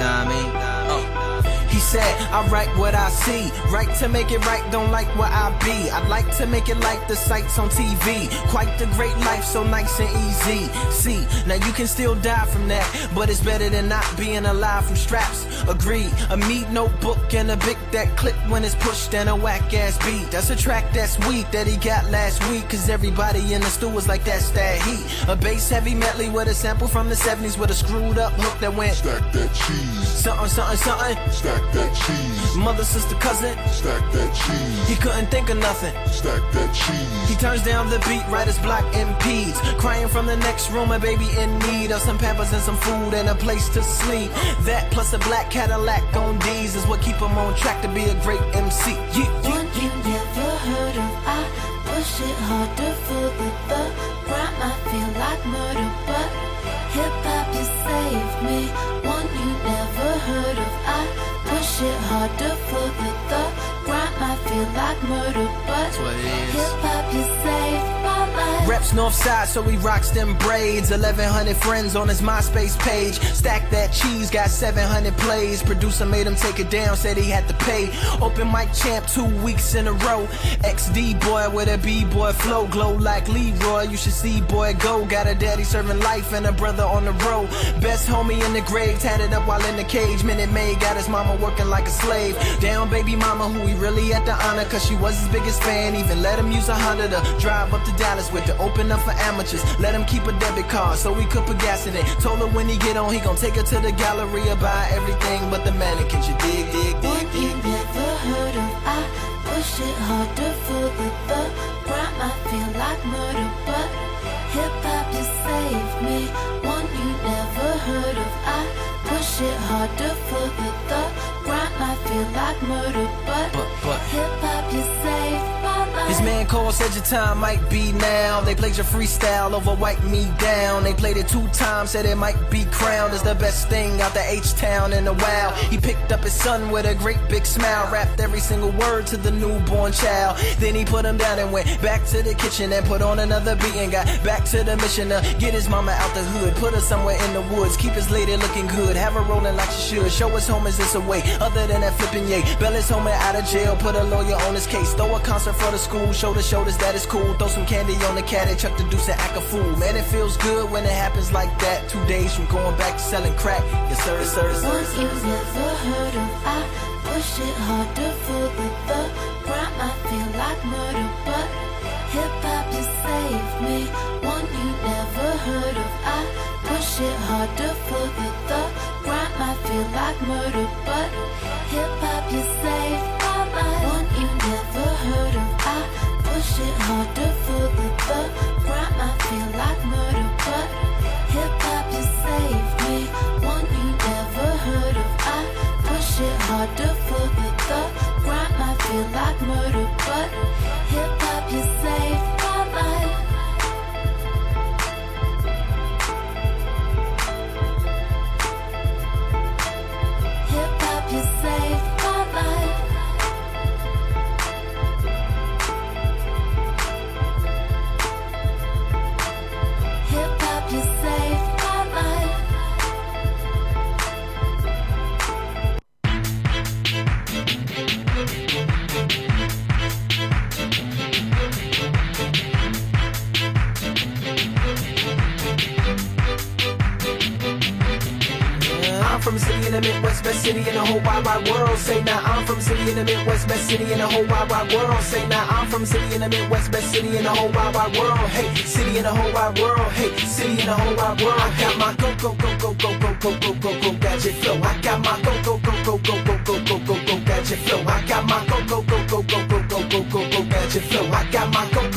I mean, uh, He said, I write what I see. Right to make it right, don't like what I be. I like to make it like the sights on TV. Quite the great life, so nice and easy. See, now you can still die from that, but it's better than not being alive from straps. Agreed, a meat notebook and a big that clip when it's pushed and a whack ass beat. That's a track that's weak that he got last week, cause everybody in the store was like, that's that heat. A bass heavy medley with a sample from the 70s with a screwed up hook that went, Stack that cheese. Something, something, something. Stack Stack that cheese. Mother, sister, cousin. Stack that cheese. He couldn't think of nothing. Stack that cheese. He turns down the beat, right black block MPs. Crying from the next room, a baby in need of some pampers and some food and a place to sleep. That plus a black Cadillac on D's is what keep him on track to be a great MC. One you never heard of. I push it harder for the ground. I feel like murder, but hip hop, you saved me. One you never heard of. I shit hard to forget the grind. I feel like murder, but hip hop is safe. Reps Northside, so he rocks them braids. 1100 friends on his MySpace page. Stack that cheese, got 700 plays. Producer made him take it down, said he had to pay. Open mic champ two weeks in a row. XD boy with a B-boy flow. Glow like Leroy, you should see boy go. Got a daddy serving life and a brother on the road. Best homie in the grave, tatted up while in the cage. Minute Maid got his mama working like a slave. Down baby mama, who he really had to honor, cause she was his biggest fan. Even let him use a Honda to drive up to Dallas with to open up for amateurs. Let him keep a debit card so we could put gas in it. Told her when he get on, he gon' take her to the gallery or buy everything but the mannequins. You dig, dig, dig, One dig. you never heard of, I push it harder for the ground. I feel like murder, but hip hop just saved me. One you never heard of, I push it harder for the thought. His man Cole said your time might be now. They played your freestyle over Wipe Me Down. They played it two times, said it might be crowned as the best thing out the H Town in a while. He picked up his son with a great big smile, rapped every single word to the newborn child. Then he put him down and went back to the kitchen and put on another beat and got back to the mission to get his mama out the hood, put her somewhere in the woods, keep his lady looking good, have her rolling like she should, show his home is this away. Other than that flipping yay. Bell is home and out of jail. Put a lawyer on his case. Throw a concert for the school. Show the shoulders that is cool. Throw some candy on the cat and chuck the deuce and act a fool. Man, it feels good when it happens like that. Two days from going back to selling crack. Yes, sir, sir. sir. Once you've never heard of. I push it harder for the thug. Crime, I feel like murder, but hip hop has saved me. One you never heard of. I push it harder for the thug crime might feel like murder, but hip hop you saved my mind. One you never heard of, I push it harder for the thug. Crime might feel like murder, but hip hop you saved me. One you never heard of, I push it harder for the thug. Crime might feel like murder, but hip wide world. Say now I'm from city in the Midwest, best city in the whole wide wide world. Hey, city in the whole wide world. Hey, city in the whole wide world. I got my go go go go go go go go go go gadget flow. I got my go go go go go go go go go go gadget flow. I got my go go go go go go go go go go gadget flow. I got my go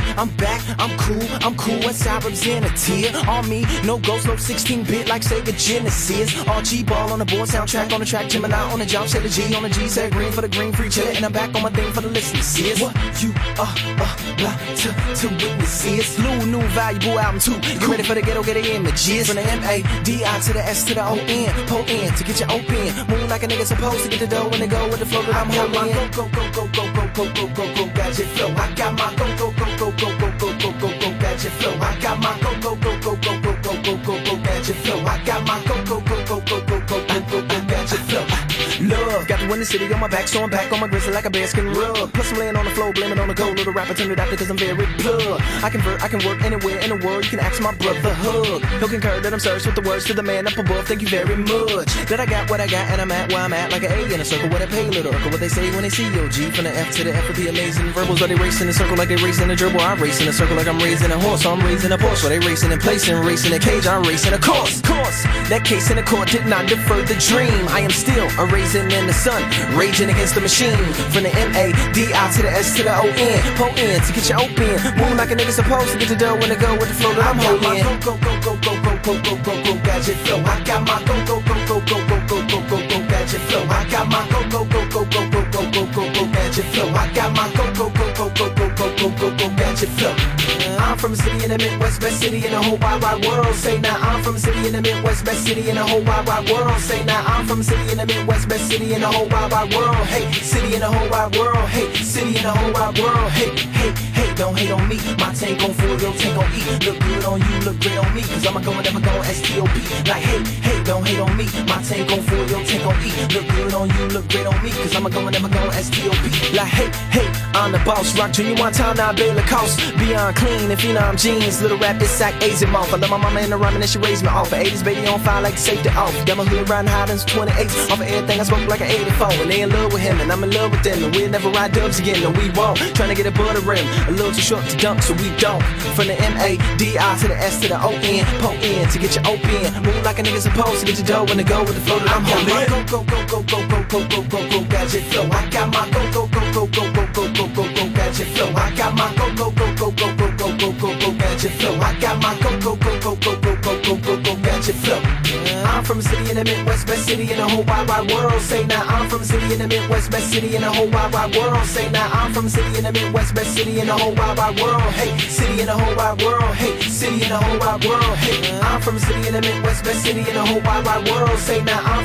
back, I'm back, I'm cool, I'm cool as Arabs in a tear. On me, no ghost, no 16 bit like Sega Genesis. RG ball on the board, soundtrack on the track, Gemini on the job, the G on the G, said green for the green, free chiller, and I'm back on my thing for the listeners. What you, uh, uh, blah, to, to witnesses. New, new, valuable album too. You ready for the ghetto, get the images. From the M-A-D-I to the S to the O-N. Pull in to get your open. Move like a nigga supposed to get the dough when they go with the flow that I'm holding. Go, go, go, go, go, go, go, go, go, go, gadget flow. I got my go, go, go, go, go, go, go, go, go, go, gadget flow. I got my go, go, go, go, go, go, go, go, go, go, gadget flow. I got my go, go, go, go, go, go, go, go, go, go, gadget flow. Love, got the winning city on my back, so I'm back on my grizzly like a bearskin rug. Plus, I'm laying on the floor, blaming on the cold little rapper, turned it out because I'm very plug. I can work, I can work anywhere in the world. You can ask my brother Hug. He'll concur that I'm searched with the words to the man up above. Thank you very much. That I got what I got, and I'm at where I'm at, like an A in a circle with a pay little Urkel. What they say when they see your G from the F to the F would the amazing. Verbals are they racing in a circle like they racing a dribble. I am racing a circle like I'm raising a horse, so I'm raising a horse. So they racing in place and racing a cage. I'm racing a course, course. That case in the court did not defer the dream. I am still a racer blazing in the sun, raging against the machine. From the M A D I to the S to the O N, po in to get your open. Moving like a nigga supposed to get the dough when it go with the flow that I'm holding. Go go go go go go go go go gadget flow. I got my go go go go go go go go go go gadget flow. I got my go go go go go go go go go go gadget flow. I got my go go go go go go go go go go gadget flow. I'm from a city in the Midwest, best city in the whole wide wide world. Say now I'm from a city in the Midwest, best city in the whole wide wide world. Say now I'm from a city in the Midwest, best city in the whole wide wide world. Hey, city in the whole wide world. Hey, city in the whole wide world. Hey, hey, hey don't hate on me. My tank on full, your tank on E. Look good on you, look good on me. Cause I'ma go and never go S-T-O-P. Like, hey, hey, don't hate on me. My tank on full, your tank on E. Look good on you, look great on me. Cause I'ma go and never go S-T-O-P. Like, hey, hey, I'm the boss. Rock Junior Montana, Bay Lacoste. Beyond clean and am jeans. Little rap, this sack, A's and mouth. I love my mama in the rhyming and she raised me off. Her 80s baby on fire like safety off. Got my hood riding high since 28. Off of everything I smoke like an 84. And they in love with him and I'm in love with them. And we'll never ride dubs again, no we won't. Trying to get a butter rim. A little Skills are short to dunk, so we don't. From the M A D I to the S to the O N, po in to get your open. Move like a nigga supposed to get your dough when the go with the flow that I'm holding. Go go go go go go go go go go gadget flow. I got my go go go go go go go go go go gadget flow. I got my go go go go go go go go go ratchet flow. I got my go go go go go go go go go go ratchet flow. I'm from a city in the Midwest, best city in the whole wide wide world. Say now I'm from a city in the Midwest, best city in the whole wide wide world. Say now I'm from a city in the Midwest, best city in the whole wide wide world. Hey, city in the whole wide world. Hey, city in the whole wide world. Hey, I'm from a city in the Midwest, best city in the whole wide wide world. Say now.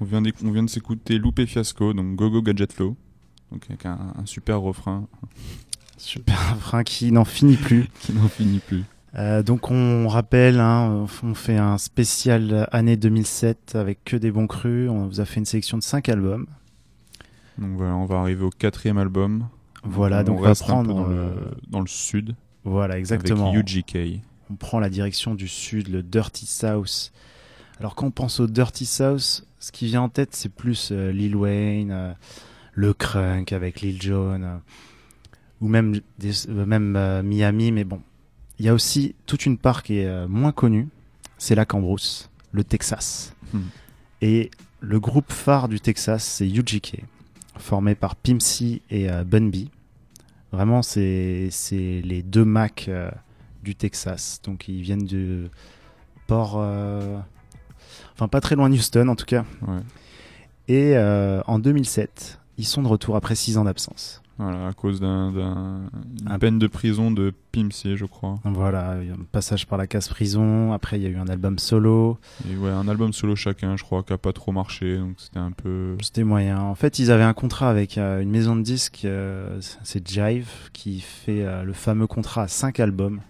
On vient, vient de s'écouter et Fiasco, donc Gogo Gadget Flow, donc avec un, super refrain. Super refrain qui n'en finit plus. qui n'en finit plus. Euh, donc on rappelle, hein, on fait un spécial année 2007 avec que des bons crus. On vous a fait une sélection de 5 albums. Donc voilà, on va arriver au quatrième album. Voilà, donc on va prendre dans, le, euh, dans, le, sud. Voilà, exactement. Avec UGK. On prend la direction du sud, le Dirty South. Alors quand on pense au Dirty South, ce qui vient en tête, c'est plus euh, Lil Wayne, euh, le crunk avec Lil Jon, euh, ou même, Miami. Mais bon, il y a aussi toute une part qui est moins connue, c'est la Cambrousse, le Texas. Hmm. Et le groupe phare du Texas, c'est UGK, formé par Pimsy et Bun B. Vraiment, c'est les deux Macs du Texas. Donc, ils viennent du Port Enfin, pas très loin de en tout cas. Et euh, en 2007, ils sont de retour après 6 ans d'absence. Voilà, à cause d'un, d'une ah. peine de prison de Pimsy, je crois. Voilà, un passage par la casse prison. Après, il y a eu un album solo. ouais, un album solo chacun, je crois, qui n'a pas trop marché. Donc c'était un peu. C'était moyen. En fait, ils avaient un contrat avec euh, une maison de disques, euh, c'est Jive, qui fait le fameux contrat à 5 albums.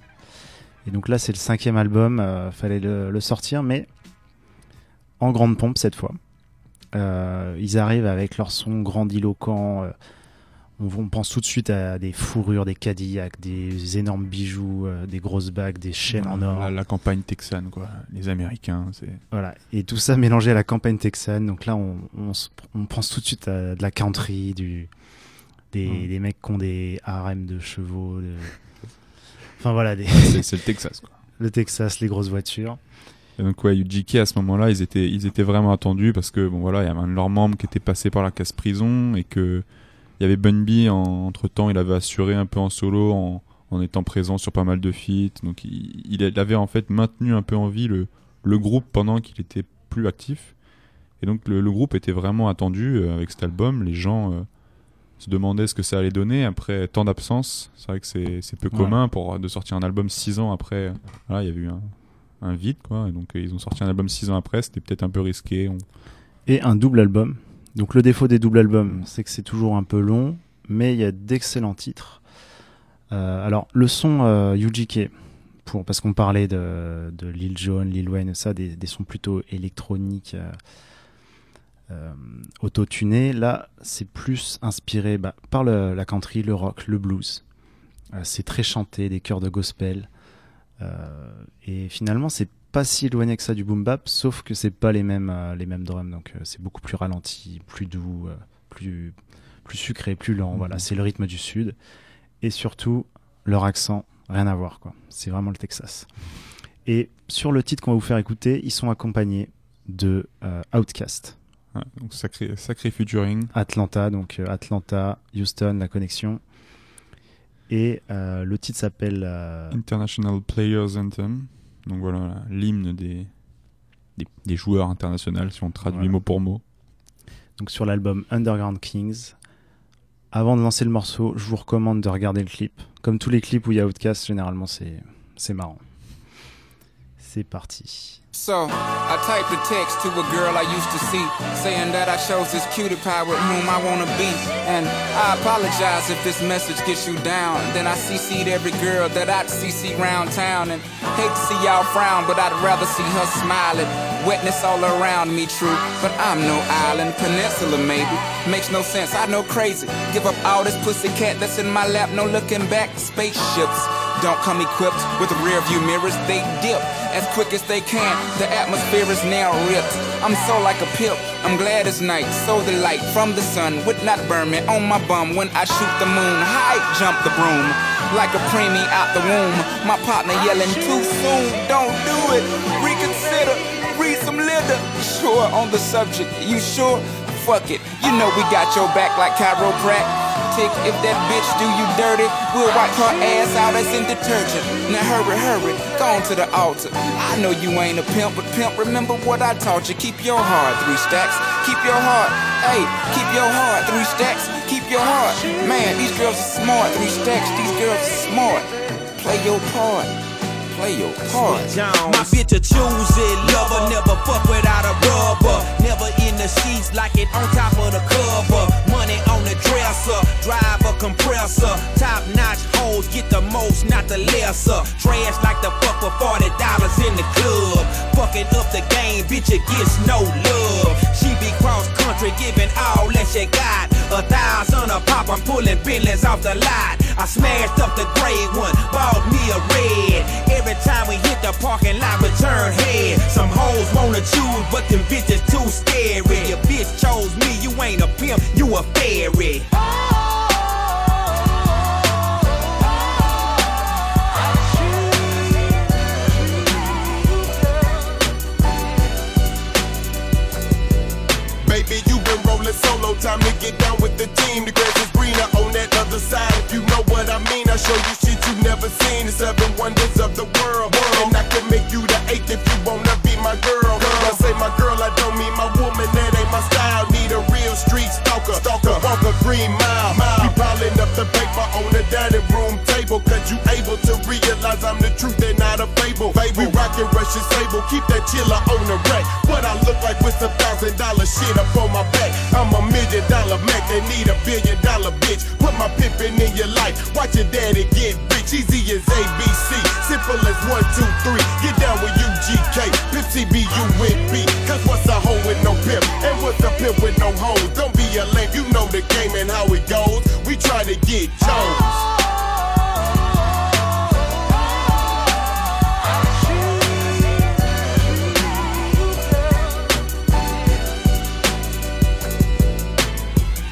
Et donc là, c'est le cinquième album, fallait le sortir, mais en grande pompe cette fois. Euh, ils arrivent avec leur son grandiloquent. Euh, on, pense tout de suite à des fourrures, des cadillacs, des énormes bijoux, euh, des grosses bagues, des chaînes en or. La, campagne texane, quoi. Les Américains, c'est. Voilà. Et tout ça mélangé à la campagne texane. Donc là, on, pense tout de suite à de la country, du, des, hmm. mecs qui ont des harems de chevaux. Enfin voilà. Des... c'est le Texas, quoi. Le Texas, les grosses voitures. Et donc ouais, UGK à ce moment-là, ils étaient, ils étaient vraiment attendus parce que bon voilà, il y avait un de leurs membres qui était passé par la casse prison et que il y avait Bunby entre temps, il avait assuré un peu en solo en, en étant présent sur pas mal de feats. Donc il, il, avait en fait maintenu un peu en vie le, le groupe pendant qu'il était plus actif. Et donc le, le, groupe était vraiment attendu euh, avec cet album. Les gens euh, se demandaient ce que ça allait donner après tant d'absence. C'est vrai que c'est peu commun pour, de sortir un album six ans après. Euh, voilà, il y avait eu un, un vide, quoi. Et donc euh, ils ont sorti un album six ans après, c'était peut-être un peu risqué. Et un double album. Donc le défaut des doubles albums, c'est que c'est toujours un peu long, mais il y a d'excellents titres. Euh, alors le son euh, pour, parce qu'on parlait de, Lil Jon, Lil Wayne, ça, des, sons plutôt électroniques, euh, euh auto Là, c'est plus inspiré bah, par la country, le rock, le blues. c'est très chanté, des chœurs de gospel. Euh, et finalement, c'est pas si éloigné que ça du boom bap, sauf que c'est pas les mêmes euh, les mêmes drums, donc euh, c'est beaucoup plus ralenti, plus doux, plus plus sucré, plus lent. Voilà, mhm. c'est le rythme du sud et surtout leur accent, rien à voir quoi. C'est vraiment le Texas. Et sur le titre qu'on va vous faire écouter, ils sont accompagnés de Outcast. donc sacré, sacré Atlanta, donc Atlanta, Houston, la connexion. Et euh, le titre s'appelle euh, International Players Anthem. Donc voilà, l'hymne des, des, joueurs internationaux, si on traduit mot pour mot. Donc sur l'album Underground Kings. Avant de lancer le morceau, je vous recommande de regarder le clip. Comme tous les clips où il y a Outcast, généralement c'est marrant. C'est parti. So, I typed a text to a girl I used to see, saying that I chose this cutie pie with whom I wanna be. And I apologize if this message gets you down. Then I CC'd every girl that I'd CC round town. And hate to see y'all frown, but I'd rather see her smiling. Wetness all around me, true. But I'm no island, peninsula maybe. Makes no sense, I know crazy. Give up all this pussy cat that's in my lap, no looking back. Spaceships don't come equipped with rear view mirrors. They dip as quick as they can. The atmosphere is now ripped. I'm so like a pip. I'm glad it's night. So the light from the sun would not burn me on my bum when I shoot the moon. High jump the broom like a preemie out the womb. My partner yelling too soon. Don't do it. Reconsider. Read some litter. Sure on the subject. You sure? Fuck it. You know we got your back like chiropractic tick. If that bitch do you dirty, we'll wipe her ass out as in detergent. Now hurry, hurry, go on to the altar. I know you ain't a pimp, but pimp, remember what I taught you. Keep your heart three stacks. Keep your heart, hey, keep your heart three stacks. Keep your heart, man. These girls are smart. Three stacks. These girls are smart. Play your part play your part. My bitch a choosy lover, never fuck without a rubber. Never in the sheets like it on top of the cover. Money on the dresser, drive a compressor. Top notch hoes get the most, not the lesser. Trash like the fuck for forty dollars in the club. Fucking up the game, bitch, it gets no love. She be cross country, giving all that she got. A thousand a pop, I'm pulling billions off the lot. I smashed up the gray one, bought me a red. Every time we hit the parking lot, we turn head. Some hoes wanna choose, but them bitches too scary. Your bitch chose me, you ain't a pimp, you a fairy. Oh. it's solo time to get down with the team. The grass is greener on that other side. If you know what I mean, I show you shit you have never seen. The seven wonders of the world. And I can make you the eighth if you wanna be my girl. When I say my girl, I don't mean my woman. That ain't my style. Need a real street stalker. Stalker, a green mile. mile rolling up the paper on the dining room table. Cause you able to realize I'm the truth and not a fable. Baby, rockin' Russian sable, keep that chiller on the rack. What I look like with a thousand dollar shit up on my back. I'm a million dollar Mac that need a billion dollar bitch. Put my pimpin' in your life, watch your daddy get rich. Easy as ABC, simple as one, two, three. Get down with UGK, Pipsy B, you with me. Cause what's a hoe with no pimp? And what's a pimp with no hoe? Don't a you know the game and how it goes. We try to get chose.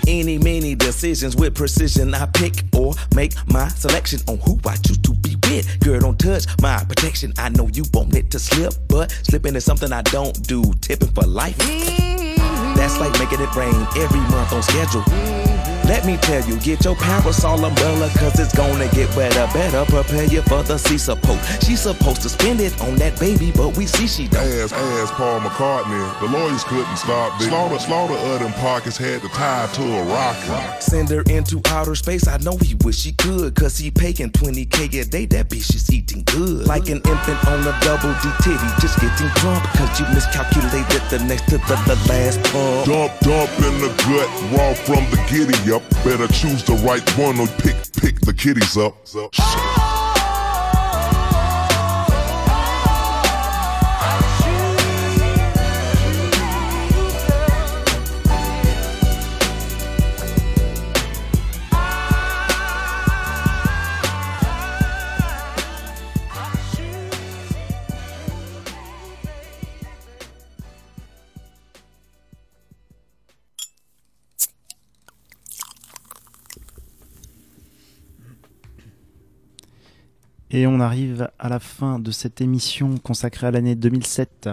Any, many decisions with precision. I pick or make my selection on who I choose to be with. Girl, don't touch my protection. I know you want it to slip, but slipping is something I don't do. Tipping for life. Mm-hmm. That's like making it rain every month on schedule. Let me tell you, get your parasol umbrella, cause it's gonna get wetter. Better prepare you for the sea support. She's supposed to spend it on that baby, but we see she don't. Ass, ass, Paul McCartney. The lawyers couldn't stop this. Slaughter, slaughter of them pockets had to tie to a rocket. Send her into outer space, I know he wish he could, cause he paying 20k a day. That bitch is eating good. Like an infant on a double D titty, just getting drunk, cause you miscalculated the next to the, the last pump. Dump, dump in the gut, raw from the giddy, Better choose the right one or pick, pick the kiddies up. Et on arrive à la fin de cette émission consacrée à l'année 2007.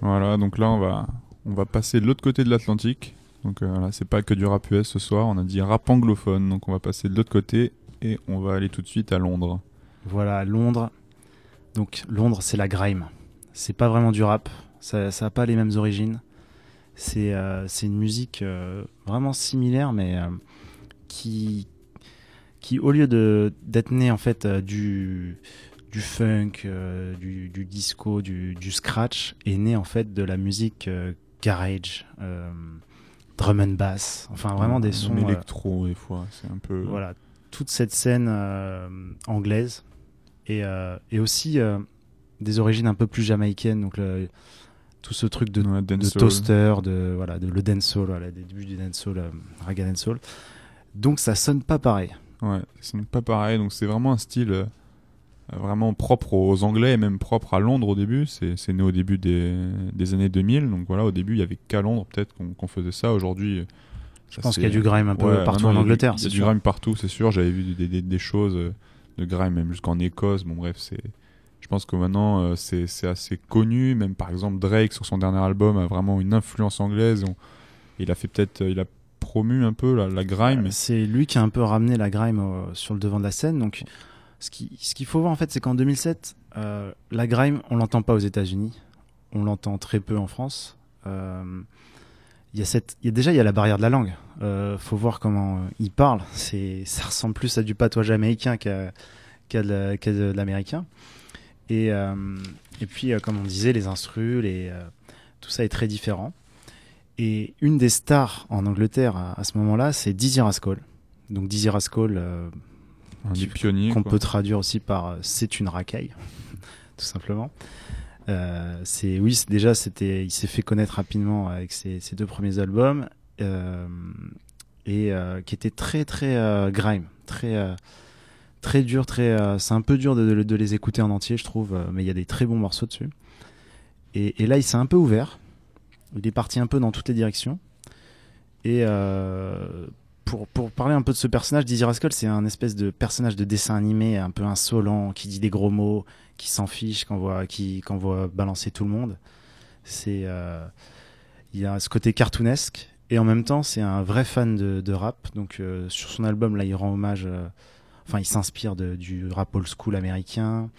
Voilà, donc là on va, on va passer de l'autre côté de l'Atlantique. Donc là euh, voilà, c'est pas que du rap US ce soir, on a dit rap anglophone, donc on va passer de l'autre côté et on va aller tout de suite à Londres. Voilà, Londres. Donc Londres, c'est la grime. C'est pas vraiment du rap, ça n'a pas les mêmes origines. C'est euh, une musique euh, vraiment similaire, mais qui, qui au lieu de d'être né en fait euh, du du funk, euh, du, disco, du, scratch, est né en fait de la musique euh, garage, drum and bass, enfin vraiment des sons électro des fois, c'est un peu voilà toute cette scène anglaise et, et aussi des origines un peu plus jamaïcaines, donc tout ce truc de, de toaster, de voilà de le dancehall, à des débuts du dancehall, raga dancehall, donc ça sonne pas pareil. Ouais, c'est pas pareil. Donc c'est vraiment un style euh, vraiment propre aux Anglais et même propre à Londres au début. C'est né au début des, des, années 2000. Donc voilà, au début, il y avait qu'à Londres peut-être qu'on faisait ça. Aujourd'hui, euh, je pense qu'il y a du grime un peu partout en Angleterre. Il du, grime partout, c'est sûr. J'avais vu des, des, choses euh, de grime même jusqu'en Écosse. Bon bref, c'est. Je pense que maintenant c'est assez connu. Même par exemple Drake sur son dernier album a vraiment une influence anglaise. il a fait peut-être, il a promu un peu la, grime. Euh, c'est lui qui a un peu ramené la grime sur le devant de la scène. Donc, ce qu'il ce faut voir en fait, c'est qu'en 2007, euh, la grime, on l'entend pas aux États-Unis, on l'entend très peu en France. Euh, il y a cette, déjà il y a la barrière de la langue. faut voir comment il parle. C'est, ça ressemble plus à du patois américain qu'à de, l'américain. Et, puis, comme on disait, les instrus, les tout ça est très différent. Et une des stars en Angleterre à, ce moment-là, c'est Dizzy Rascal. Donc Dizzy Rascal, euh, pionnier, qu'on peut traduire aussi par euh, c'est une racaille, tout simplement. Euh, c'est oui, déjà c'était, il s'est fait connaître rapidement avec ses, deux premiers albums et qui était très très grime, très très dur, très c'est un peu dur de, les écouter en entier, je trouve, mais il il y a des très bons morceaux dessus. Et là, s'est un peu ouvert. Il est parti un peu dans toutes les directions. Et euh, pour, parler un peu de ce personnage, Dizzy Rascal, c'est un espèce de personnage de dessin animé un peu insolent, qui dit des gros mots, qui s'en fiche, qu'on voit, qui, balancer tout le monde. C'est, euh, il y a ce côté cartoonesque et en même temps, c'est un vrai fan de, rap. Donc euh, sur son album, là, il rend hommage, enfin, il s'inspire du rap old school américain.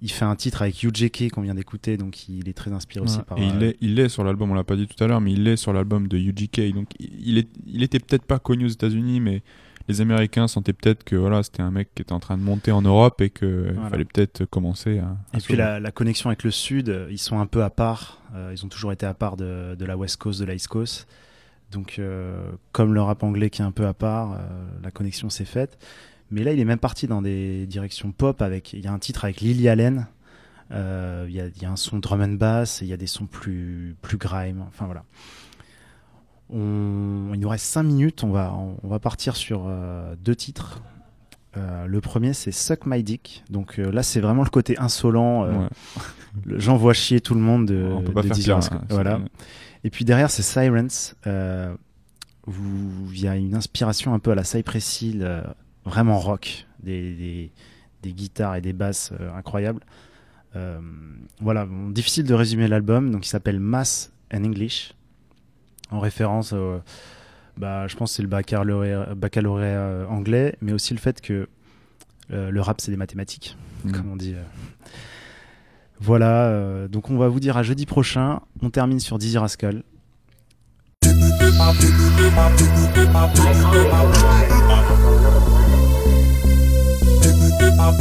Il fait un titre avec UJK qu'on vient d'écouter, donc il est très inspiré aussi par. Et il, euh, est, il est sur l'album, on l'a pas dit tout à l'heure, mais il est sur l'album de UGK. Donc il, est, il était peut-être pas connu aux États-Unis, mais les Américains sentaient peut-être que voilà, c'était un mec qui était en train de monter en Europe et qu'il euh, fallait peut-être commencer à. et puis la, connexion avec le Sud, ils sont un peu à part. Euh, ils ont toujours été à part de, la West Coast, de la East Coast. Donc, comme le rap anglais qui est un peu à part, la connexion s'est faite. Mais là, il est même parti dans des directions pop. Avec, il y a un titre avec Lily Allen. Euh, il y, a un son drum and bass. Il y a des sons plus plus grime. Enfin voilà. On, il nous reste 5 minutes. On va on, va partir sur euh, deux titres. Euh, le premier, c'est Suck My Dick. Donc là, c'est vraiment le côté insolent. Euh, vois chier tout le monde de, On peut pas faire hein, voilà. Et puis derrière, c'est Sirens. Il y a une inspiration un peu à la Cypress Hill, vraiment rock, des, guitares et des basses euh, incroyables. Euh, voilà, difficile de résumer l'album, donc il s'appelle Mass and English, en référence bah, je pense c'est le baccalauréat, euh, anglais, mais aussi le fait que le rap c'est des mathématiques, mm. comme on dit. Voilà, donc on va vous dire à jeudi prochain. On termine sur Dizzy Rascal. My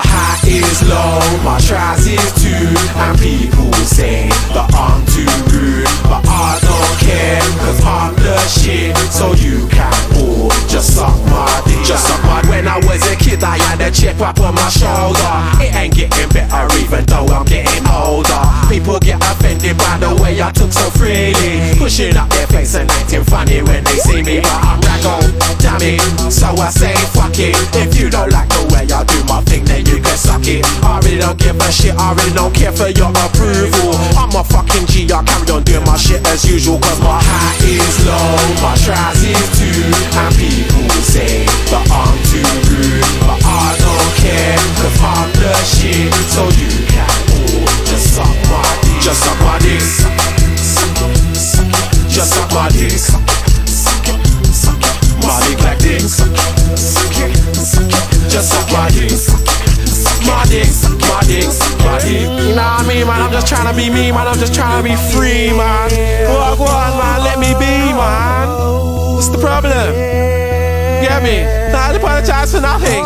hat is low, my trousers too, and people say that I'm too rude, but I don't care, cause I'm the shit, so you can just suck my dick, just suck my When I was a kid I had a chip up on my shoulder It ain't getting better even though I'm getting older People get offended by the way I took so freely Pushing up their face and acting funny when they see me But I'm raggle, oh, damn it, so I say fuck it If you don't like the way I do my thing then you can suck it I really don't give a shit, I really don't care for your approval I'm a fucking G, I carry on doing my shit as usual Cause my hat is low, my trousers too people say that I'm too rude, but I don't care, i I'm the shit. So you can all just suck my dick. Just suck my dick. Just suck my dick. My dick like this. Just suck my dick. My dick, my dick, my dick. Nah, I mean, man, I'm just trying to be me, man. I'm just trying to be free, man. Walk on, man, let me be, man. What's the problem? Get me? Not apologize for nothing.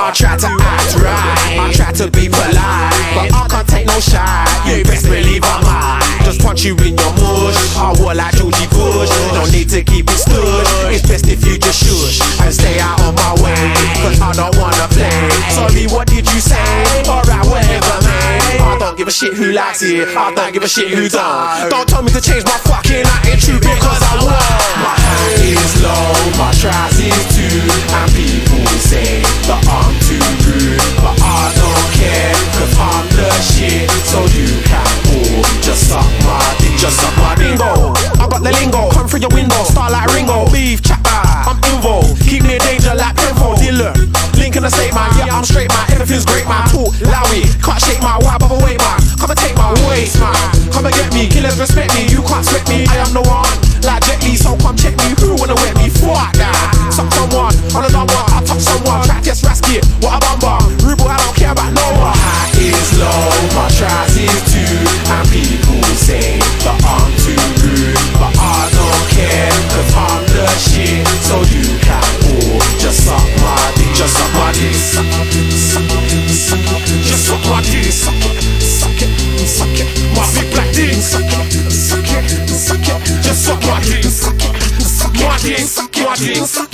I try to act right, I try to be polite, but I can't take no shine. You best believe I'm mine just punch you in your mush. I war like Georgie Bush. No need to keep it stood. It's best if you just shush and stay out of my way. Cause I don't wanna play. Sorry, what did you say? Alright, whatever, man. I don't give a shit who likes it. I don't give a shit who don't. Don't tell me to change my fucking attitude because I won't. My hand is low, my trousers too. And people say that I'm too but I don't care, cause I'm the shit. So you can all just suck my just suck my bingo. I got the lingo, come through your window, start like Ringo. Beef, chopper, ah, I'm involved. Keep me in danger like Pinfo, dealer. Link in the state, my Yeah, I'm straight, man. Everything's great, my Talk lowy, can't shake my why, but wait, man. Come and take my way, man. Come and get me, killers respect me. You can't sweat me, I am the one like Jet Li, so come check me. Who wanna wet me? Fuck that. Nah. Suck someone, on another one, I touch someone. Try test rasky, what a bummer. Ruble, I don't care about no one. High is low, my tries is too. And people say that I'm too rude. But I don't care, cause I'm the shit, so you can all Bate.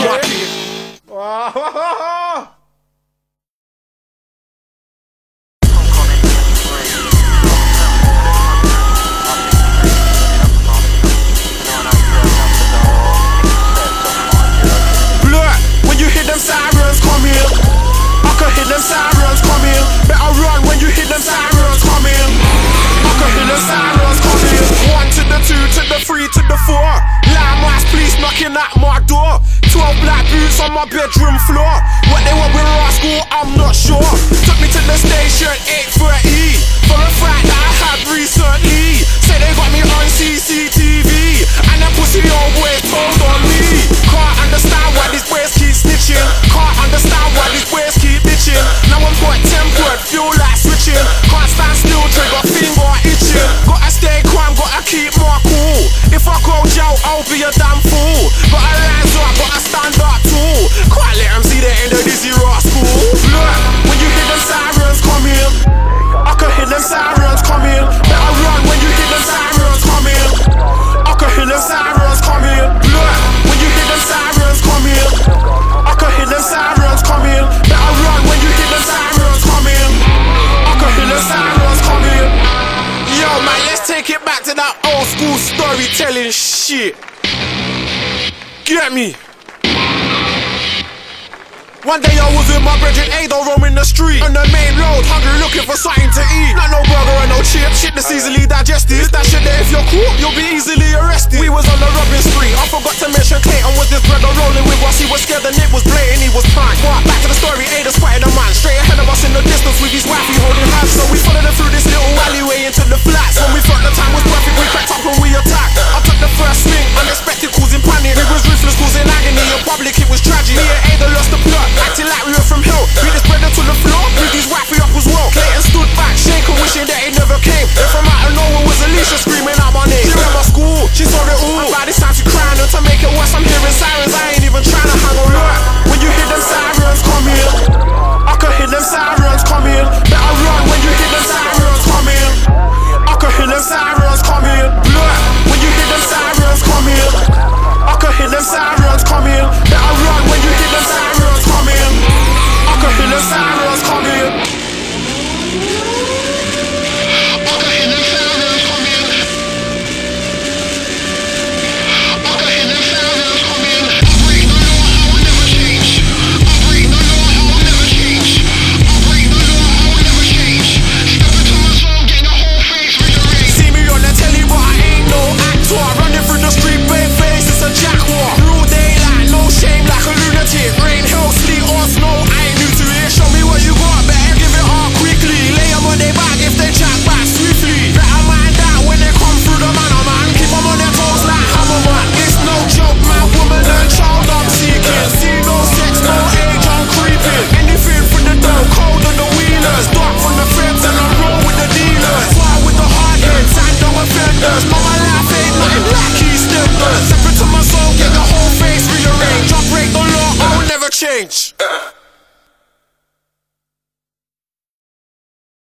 my in A, though, roaming the street. On the main road, hungry, looking for something to eat. Not no burger and no chip, shit that's easily digested. That shit there, if you're caught, you'll be easily arrested.